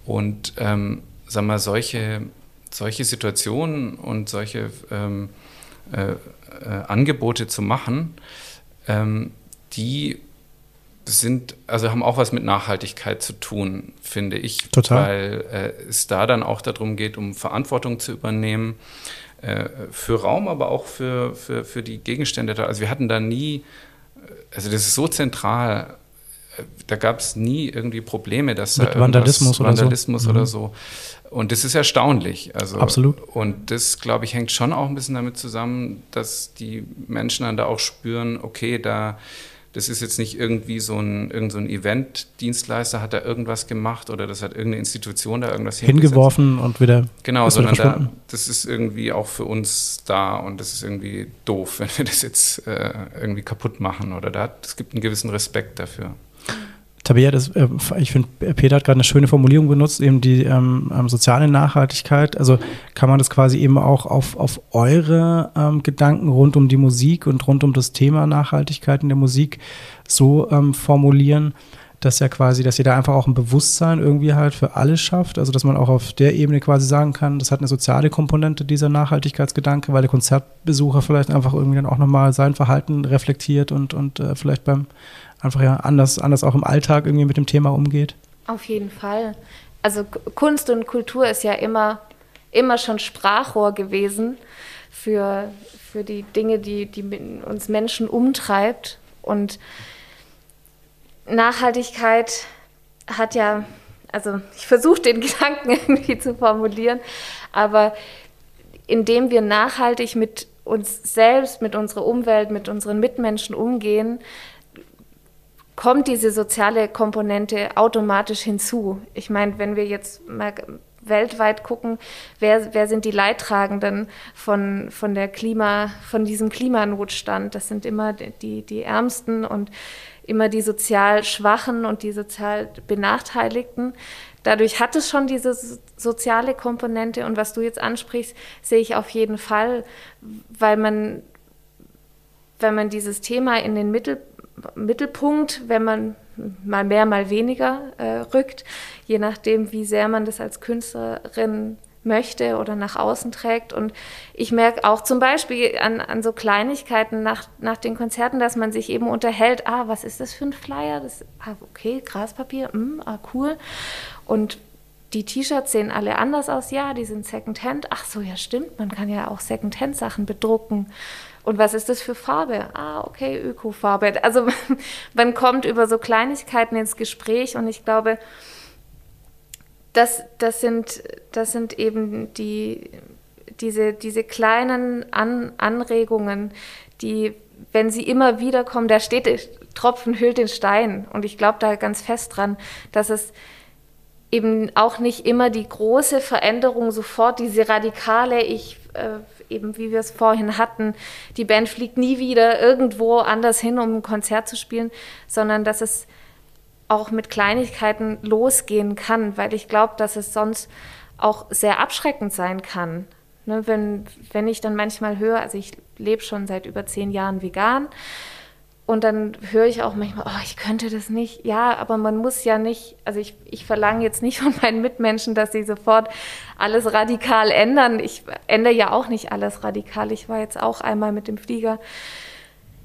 Und ähm, sagen wir, solche, solche Situationen und solche ähm, äh, äh Angebote zu machen, ähm, die sind, also haben auch was mit Nachhaltigkeit zu tun, finde ich. Total. Weil äh, es da dann auch darum geht, um Verantwortung zu übernehmen äh, für Raum, aber auch für, für, für die Gegenstände da. Also wir hatten da nie, äh, also das ist so zentral, äh, da gab es nie irgendwie Probleme, dass mit da Vandalismus, oder, Vandalismus so. oder mhm. so. Und das ist erstaunlich. Also, Absolut. Und das, glaube ich, hängt schon auch ein bisschen damit zusammen, dass die Menschen dann da auch spüren, okay, da das ist jetzt nicht irgendwie so ein, irgend so ein Event-Dienstleister hat da irgendwas gemacht oder das hat irgendeine Institution da irgendwas hingeworfen und wieder. Genau, sondern da, das ist irgendwie auch für uns da und das ist irgendwie doof, wenn wir das jetzt äh, irgendwie kaputt machen oder da es gibt einen gewissen Respekt dafür. Tabea, das, äh, ich finde, Peter hat gerade eine schöne Formulierung benutzt, eben die ähm, ähm, soziale Nachhaltigkeit. Also kann man das quasi eben auch auf, auf eure ähm, Gedanken rund um die Musik und rund um das Thema Nachhaltigkeit in der Musik so ähm, formulieren, dass ja quasi, dass ihr da einfach auch ein Bewusstsein irgendwie halt für alles schafft. Also dass man auch auf der Ebene quasi sagen kann, das hat eine soziale Komponente, dieser Nachhaltigkeitsgedanke, weil der Konzertbesucher vielleicht einfach irgendwie dann auch nochmal sein Verhalten reflektiert und, und äh, vielleicht beim einfach ja anders, anders auch im Alltag irgendwie mit dem Thema umgeht? Auf jeden Fall. Also Kunst und Kultur ist ja immer, immer schon Sprachrohr gewesen für, für die Dinge, die, die uns Menschen umtreibt. Und Nachhaltigkeit hat ja, also ich versuche den Gedanken irgendwie zu formulieren, aber indem wir nachhaltig mit uns selbst, mit unserer Umwelt, mit unseren Mitmenschen umgehen, kommt diese soziale Komponente automatisch hinzu. Ich meine, wenn wir jetzt mal weltweit gucken, wer, wer sind die Leidtragenden von, von, der Klima, von diesem Klimanotstand? Das sind immer die, die Ärmsten und immer die sozial Schwachen und die sozial Benachteiligten. dadurch hat es schon diese soziale Komponente und was du jetzt ansprichst, sehe ich auf jeden Fall, weil man, wenn man dieses Thema in den Mittel, Mittelpunkt, wenn man mal mehr, mal weniger äh, rückt, je nachdem, wie sehr man das als Künstlerin möchte oder nach außen trägt. Und ich merke auch zum Beispiel an, an so Kleinigkeiten nach, nach den Konzerten, dass man sich eben unterhält, ah, was ist das für ein Flyer? Das, ah, okay, Graspapier, mm, ah, cool. Und die T-Shirts sehen alle anders aus, ja, die sind Secondhand. Ach so, ja, stimmt, man kann ja auch Secondhand-Sachen bedrucken. Und was ist das für Farbe? Ah, okay, Ökofarbe. Also man kommt über so Kleinigkeiten ins Gespräch und ich glaube, das, das, sind, das sind eben die, diese, diese kleinen An Anregungen, die, wenn sie immer wieder kommen, da steht, Tropfen hüllt den Stein. Und ich glaube da ganz fest dran, dass es eben auch nicht immer die große Veränderung sofort, diese radikale, ich äh, eben wie wir es vorhin hatten, die Band fliegt nie wieder irgendwo anders hin, um ein Konzert zu spielen, sondern dass es auch mit Kleinigkeiten losgehen kann, weil ich glaube, dass es sonst auch sehr abschreckend sein kann. Ne, wenn, wenn ich dann manchmal höre, also ich lebe schon seit über zehn Jahren vegan und dann höre ich auch manchmal, oh, ich könnte das nicht. Ja, aber man muss ja nicht, also ich, ich verlange jetzt nicht von meinen Mitmenschen, dass sie sofort alles radikal ändern. Ich ändere ja auch nicht alles radikal. Ich war jetzt auch einmal mit dem Flieger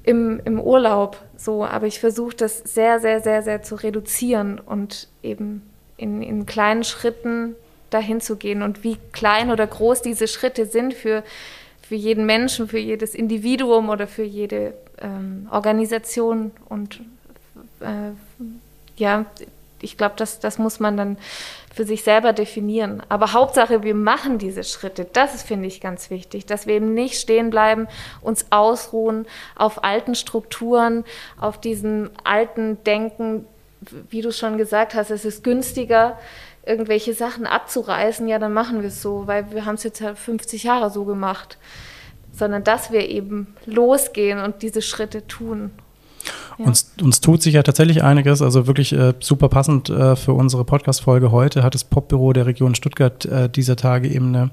im, im Urlaub so, aber ich versuche das sehr, sehr, sehr, sehr zu reduzieren und eben in, in kleinen Schritten dahin zu gehen und wie klein oder groß diese Schritte sind für, für jeden Menschen, für jedes Individuum oder für jede ähm, Organisation und äh, ja, ich glaube, das, das muss man dann für sich selber definieren. Aber Hauptsache, wir machen diese Schritte. Das finde ich ganz wichtig, dass wir eben nicht stehen bleiben, uns ausruhen auf alten Strukturen, auf diesem alten Denken, wie du schon gesagt hast, es ist günstiger, irgendwelche Sachen abzureißen, ja, dann machen wir es so, weil wir haben es jetzt ja 50 Jahre so gemacht. Sondern dass wir eben losgehen und diese Schritte tun. Ja. Uns, uns tut sich ja tatsächlich einiges, also wirklich äh, super passend äh, für unsere Podcast-Folge heute. Hat das Popbüro der Region Stuttgart äh, dieser Tage eben eine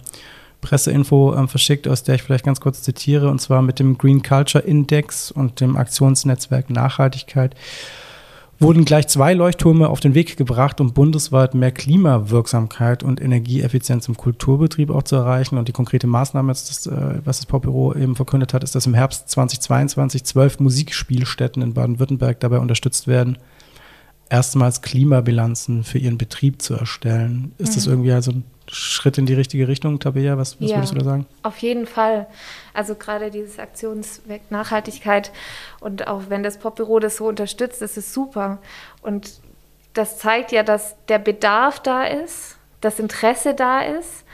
Presseinfo ähm, verschickt, aus der ich vielleicht ganz kurz zitiere, und zwar mit dem Green Culture Index und dem Aktionsnetzwerk Nachhaltigkeit wurden gleich zwei Leuchttürme auf den Weg gebracht, um bundesweit mehr Klimawirksamkeit und Energieeffizienz im Kulturbetrieb auch zu erreichen. Und die konkrete Maßnahme, das, äh, was das Popbüro eben verkündet hat, ist, dass im Herbst 2022 zwölf Musikspielstätten in Baden-Württemberg dabei unterstützt werden, erstmals Klimabilanzen für ihren Betrieb zu erstellen. Ist mhm. das irgendwie also ein Schritt in die richtige Richtung, Tabea? Was, was ja, würdest du da sagen? Auf jeden Fall. Also gerade dieses Aktionsweg Nachhaltigkeit und auch wenn das Popbüro das so unterstützt, das ist super. Und das zeigt ja, dass der Bedarf da ist, das Interesse da ist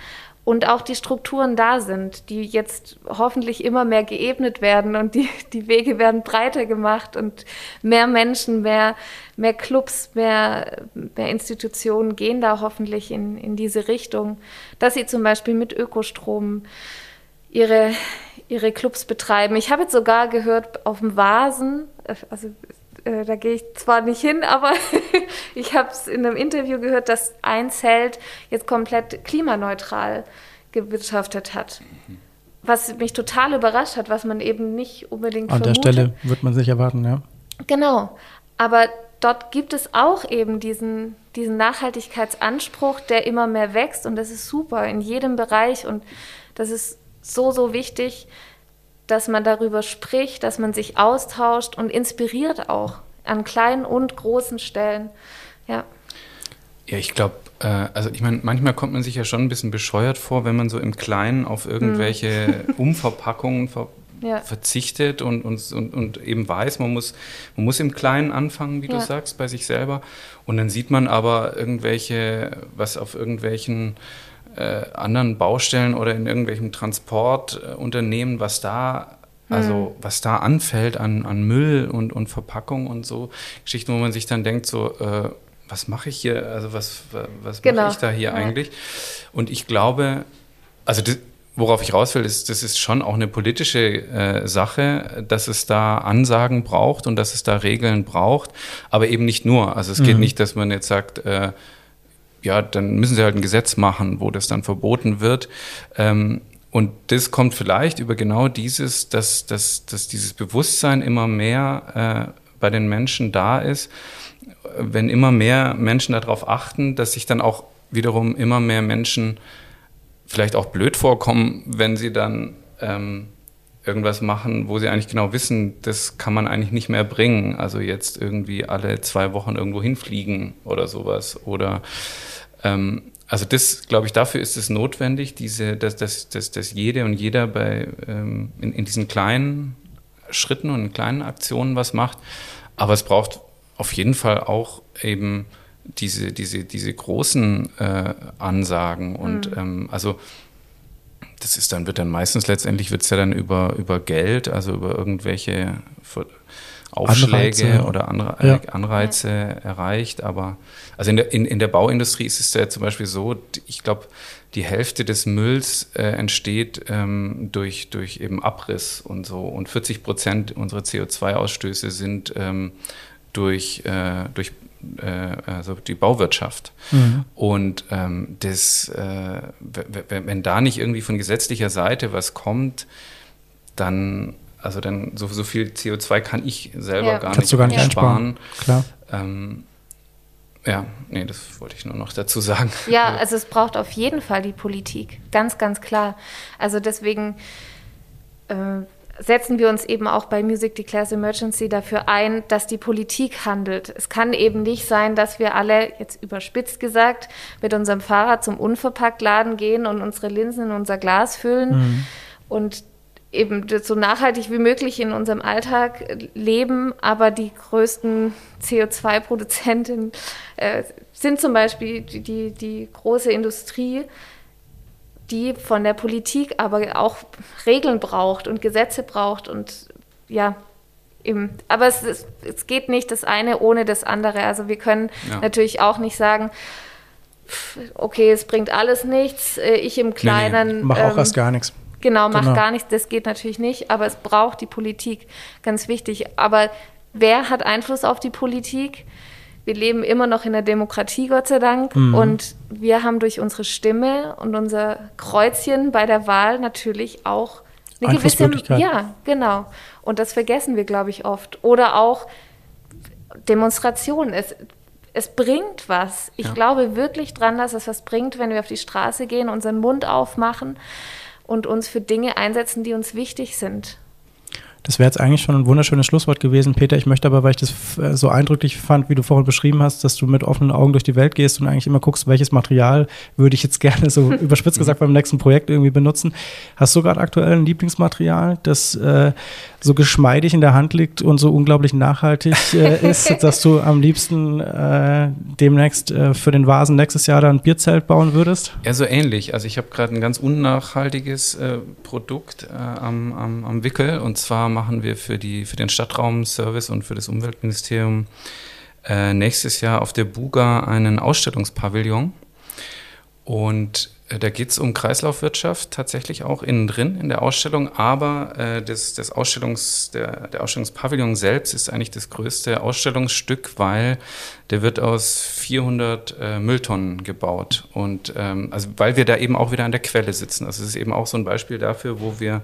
und auch die Strukturen da sind, die jetzt hoffentlich immer mehr geebnet werden und die, die Wege werden breiter gemacht und mehr Menschen, mehr, mehr Clubs, mehr, mehr Institutionen gehen da hoffentlich in, in diese Richtung, dass sie zum Beispiel mit Ökostrom ihre, ihre Clubs betreiben. Ich habe jetzt sogar gehört, auf dem Vasen, also äh, da gehe ich zwar nicht hin, aber ich habe es in einem Interview gehört, dass ein Zelt jetzt komplett klimaneutral gewirtschaftet hat. Was mich total überrascht hat, was man eben nicht unbedingt An vermutet. der Stelle wird man sich erwarten, ja. Genau. Aber dort gibt es auch eben diesen, diesen Nachhaltigkeitsanspruch, der immer mehr wächst und das ist super in jedem Bereich und das ist so, so wichtig, dass man darüber spricht, dass man sich austauscht und inspiriert auch an kleinen und großen Stellen. Ja. Ja, ich glaube, äh, also ich meine, manchmal kommt man sich ja schon ein bisschen bescheuert vor, wenn man so im Kleinen auf irgendwelche mhm. Umverpackungen ver ja. verzichtet und, und, und, und, eben weiß, man muss, man muss im Kleinen anfangen, wie ja. du sagst, bei sich selber. Und dann sieht man aber irgendwelche, was auf irgendwelchen äh, anderen Baustellen oder in irgendwelchen Transportunternehmen, was da also mhm. was da anfällt an, an Müll und, und Verpackung und so Geschichten, wo man sich dann denkt, so, äh, was mache ich hier, also was, was genau. mache ich da hier ja. eigentlich? Und ich glaube, also das, worauf ich raus will, ist, das ist schon auch eine politische äh, Sache, dass es da Ansagen braucht und dass es da Regeln braucht, aber eben nicht nur. Also es geht mhm. nicht, dass man jetzt sagt, äh, ja, dann müssen sie halt ein Gesetz machen, wo das dann verboten wird. Ähm, und das kommt vielleicht über genau dieses, dass, dass, dass dieses Bewusstsein immer mehr äh, bei den Menschen da ist, wenn immer mehr Menschen darauf achten, dass sich dann auch wiederum immer mehr Menschen vielleicht auch blöd vorkommen, wenn sie dann ähm, irgendwas machen, wo sie eigentlich genau wissen, das kann man eigentlich nicht mehr bringen. Also jetzt irgendwie alle zwei Wochen irgendwo hinfliegen oder sowas. Oder ähm, also das, glaube ich, dafür ist es notwendig, diese, dass, dass, dass, dass jede und jeder bei ähm, in, in diesen kleinen Schritten und in kleinen Aktionen was macht. Aber es braucht auf jeden Fall auch eben diese, diese, diese großen äh, Ansagen und mhm. ähm, also das ist dann, wird dann meistens letztendlich wird es ja dann über, über Geld, also über irgendwelche Aufschläge Anreize, oder Anre ja. Anreize erreicht. Aber also in der, in, in der Bauindustrie ist es ja zum Beispiel so, ich glaube, die Hälfte des Mülls äh, entsteht ähm, durch, durch eben Abriss und so. Und 40 Prozent unserer CO2-Ausstöße sind ähm, durch, äh, durch also die Bauwirtschaft. Mhm. Und ähm, das, äh, wenn da nicht irgendwie von gesetzlicher Seite was kommt, dann, also dann so, so viel CO2 kann ich selber ja. gar, nicht du gar nicht einsparen. Klar. Ähm, ja, nee, das wollte ich nur noch dazu sagen. Ja, also es braucht auf jeden Fall die Politik, ganz, ganz klar. Also deswegen äh, setzen wir uns eben auch bei Music Declares Emergency dafür ein, dass die Politik handelt. Es kann eben nicht sein, dass wir alle, jetzt überspitzt gesagt, mit unserem Fahrrad zum Unverpacktladen gehen und unsere Linsen in unser Glas füllen mhm. und eben so nachhaltig wie möglich in unserem Alltag leben, aber die größten CO2-Produzenten äh, sind zum Beispiel die, die, die große Industrie, die von der Politik aber auch Regeln braucht und Gesetze braucht und ja, eben. Aber es, ist, es geht nicht das eine ohne das andere. Also wir können ja. natürlich auch nicht sagen, okay, es bringt alles nichts, äh, ich im Kleinen. Nee, nee. Mach auch ähm, erst gar nichts. Genau, mach genau. gar nichts, das geht natürlich nicht, aber es braucht die Politik, ganz wichtig. Aber wer hat Einfluss auf die Politik? Wir leben immer noch in der Demokratie, Gott sei Dank. Mhm. Und wir haben durch unsere Stimme und unser Kreuzchen bei der Wahl natürlich auch eine gewisse. Ja, genau. Und das vergessen wir, glaube ich, oft. Oder auch Demonstrationen. Es, es bringt was. Ich ja. glaube wirklich dran, dass es was bringt, wenn wir auf die Straße gehen, unseren Mund aufmachen und uns für Dinge einsetzen, die uns wichtig sind. Das wäre jetzt eigentlich schon ein wunderschönes Schlusswort gewesen, Peter. Ich möchte aber, weil ich das äh, so eindrücklich fand, wie du vorhin beschrieben hast, dass du mit offenen Augen durch die Welt gehst und eigentlich immer guckst, welches Material würde ich jetzt gerne so überspitzt gesagt beim nächsten Projekt irgendwie benutzen. Hast du gerade aktuell ein Lieblingsmaterial, das äh, so geschmeidig in der Hand liegt und so unglaublich nachhaltig äh, ist, dass du am liebsten äh, demnächst äh, für den Vasen nächstes Jahr dann ein Bierzelt bauen würdest? Ja, so ähnlich. Also ich habe gerade ein ganz unnachhaltiges äh, Produkt äh, am, am, am Wickel und zwar machen wir für, die, für den Stadtraumservice und für das Umweltministerium äh, nächstes Jahr auf der Buga einen Ausstellungspavillon. Und äh, da geht es um Kreislaufwirtschaft tatsächlich auch innen drin in der Ausstellung, aber äh, das, das Ausstellungs, der, der Ausstellungspavillon selbst ist eigentlich das größte Ausstellungsstück, weil der wird aus 400 äh, Mülltonnen gebaut und ähm, also weil wir da eben auch wieder an der Quelle sitzen. Also es ist eben auch so ein Beispiel dafür, wo wir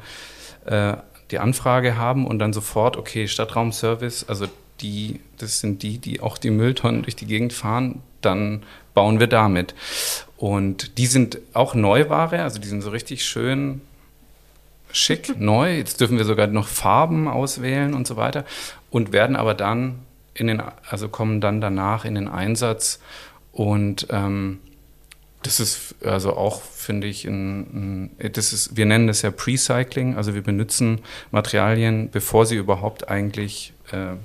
äh, die Anfrage haben und dann sofort, okay, Stadtraumservice, also die, das sind die, die auch die Mülltonnen durch die Gegend fahren, dann bauen wir damit. Und die sind auch Neuware, also die sind so richtig schön schick, neu. Jetzt dürfen wir sogar noch Farben auswählen und so weiter und werden aber dann in den, also kommen dann danach in den Einsatz und ähm, das ist also auch, finde ich, ein, ein, das ist, wir nennen das ja Precycling, also wir benutzen Materialien, bevor sie überhaupt eigentlich äh,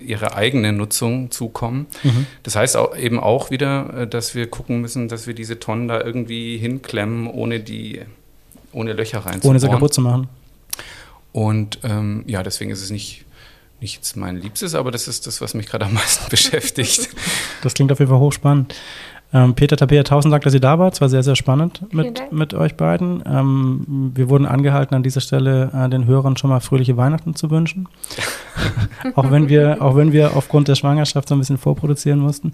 ihre eigene Nutzung zukommen. Mhm. Das heißt auch, eben auch wieder, äh, dass wir gucken müssen, dass wir diese Tonnen da irgendwie hinklemmen, ohne die, ohne Löcher reinzubauen. Ohne sie kaputt zu machen. Und ähm, ja, deswegen ist es nicht, nicht jetzt mein Liebstes, aber das ist das, was mich gerade am meisten beschäftigt. Das klingt auf jeden Fall hochspannend. Ähm, Peter Tabea, tausend Dank, dass ihr da wart. Es war sehr, sehr spannend mit, mit euch beiden. Ähm, wir wurden angehalten, an dieser Stelle äh, den Hörern schon mal fröhliche Weihnachten zu wünschen. auch, wenn wir, auch wenn wir aufgrund der Schwangerschaft so ein bisschen vorproduzieren mussten.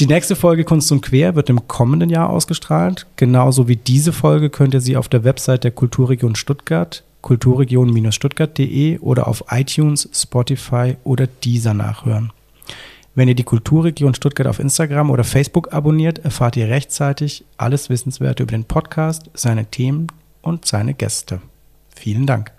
Die nächste Folge Kunst und Quer wird im kommenden Jahr ausgestrahlt. Genauso wie diese Folge könnt ihr sie auf der Website der Kulturregion Stuttgart kulturregion-stuttgart.de oder auf iTunes, Spotify oder Deezer nachhören. Wenn ihr die Kulturregion Stuttgart auf Instagram oder Facebook abonniert, erfahrt ihr rechtzeitig alles Wissenswerte über den Podcast, seine Themen und seine Gäste. Vielen Dank.